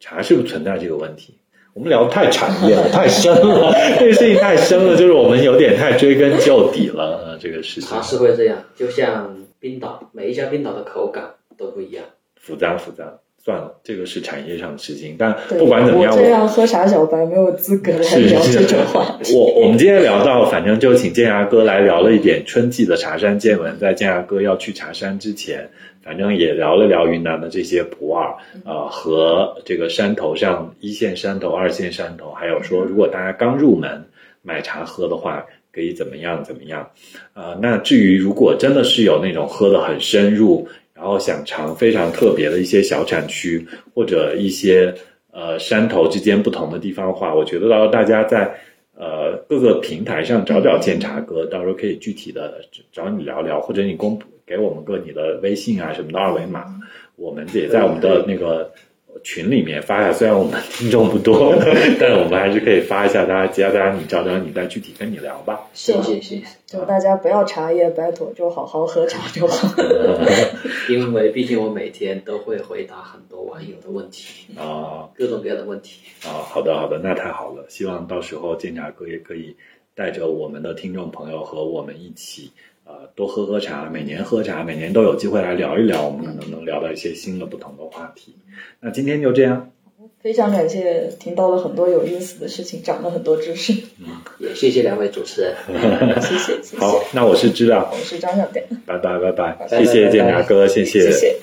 茶是不是存在这个问题？我们聊得太产业了，太深了，这个事情太深了，就是我们有点太追根究底了。呃这个事情茶是会这样，就像冰岛，每一家冰岛的口感都不一样。复杂复杂，算了，这个是产业上的事情。但不管怎么样，我这样喝茶小白没有资格来聊这种话题。我我们今天聊到，反正就请建牙哥来聊了一点春季的茶山见闻。在建牙哥要去茶山之前，反正也聊了聊云南的这些普洱，呃，和这个山头上一线山头、二线山头，还有说如果大家刚入门买茶喝的话，可以怎么样怎么样。呃，那至于如果真的是有那种喝的很深入，然后想尝非常特别的一些小产区或者一些呃山头之间不同的地方话，我觉得到时候大家在呃各个平台上找找建茶哥，到时候可以具体的找你聊聊，或者你公布给我们个你的微信啊什么的二维码，我们也在我们的那个。群里面发一下，虽然我们听众不多，但是我们还是可以发一下，大家加加你，找找你，再具体跟你聊吧。谢谢谢谢，就大家不要茶叶拜托，就好好喝茶就好。因为毕竟我每天都会回答很多网友的问题，啊、各种各样的问题。啊，好的好的，那太好了。希望到时候建茶哥也可以带着我们的听众朋友和我们一起，呃，多喝喝茶，每年喝茶，每年都有机会来聊一聊，我们可能能聊到一些新的不同的话题。那今天就这样，非常感谢，听到了很多有意思的事情，长了很多知识。嗯也谢谢两位主持人。谢谢谢谢。好，那我是知了我，是张小贝，拜拜拜拜，拜谢谢建达哥，谢谢谢。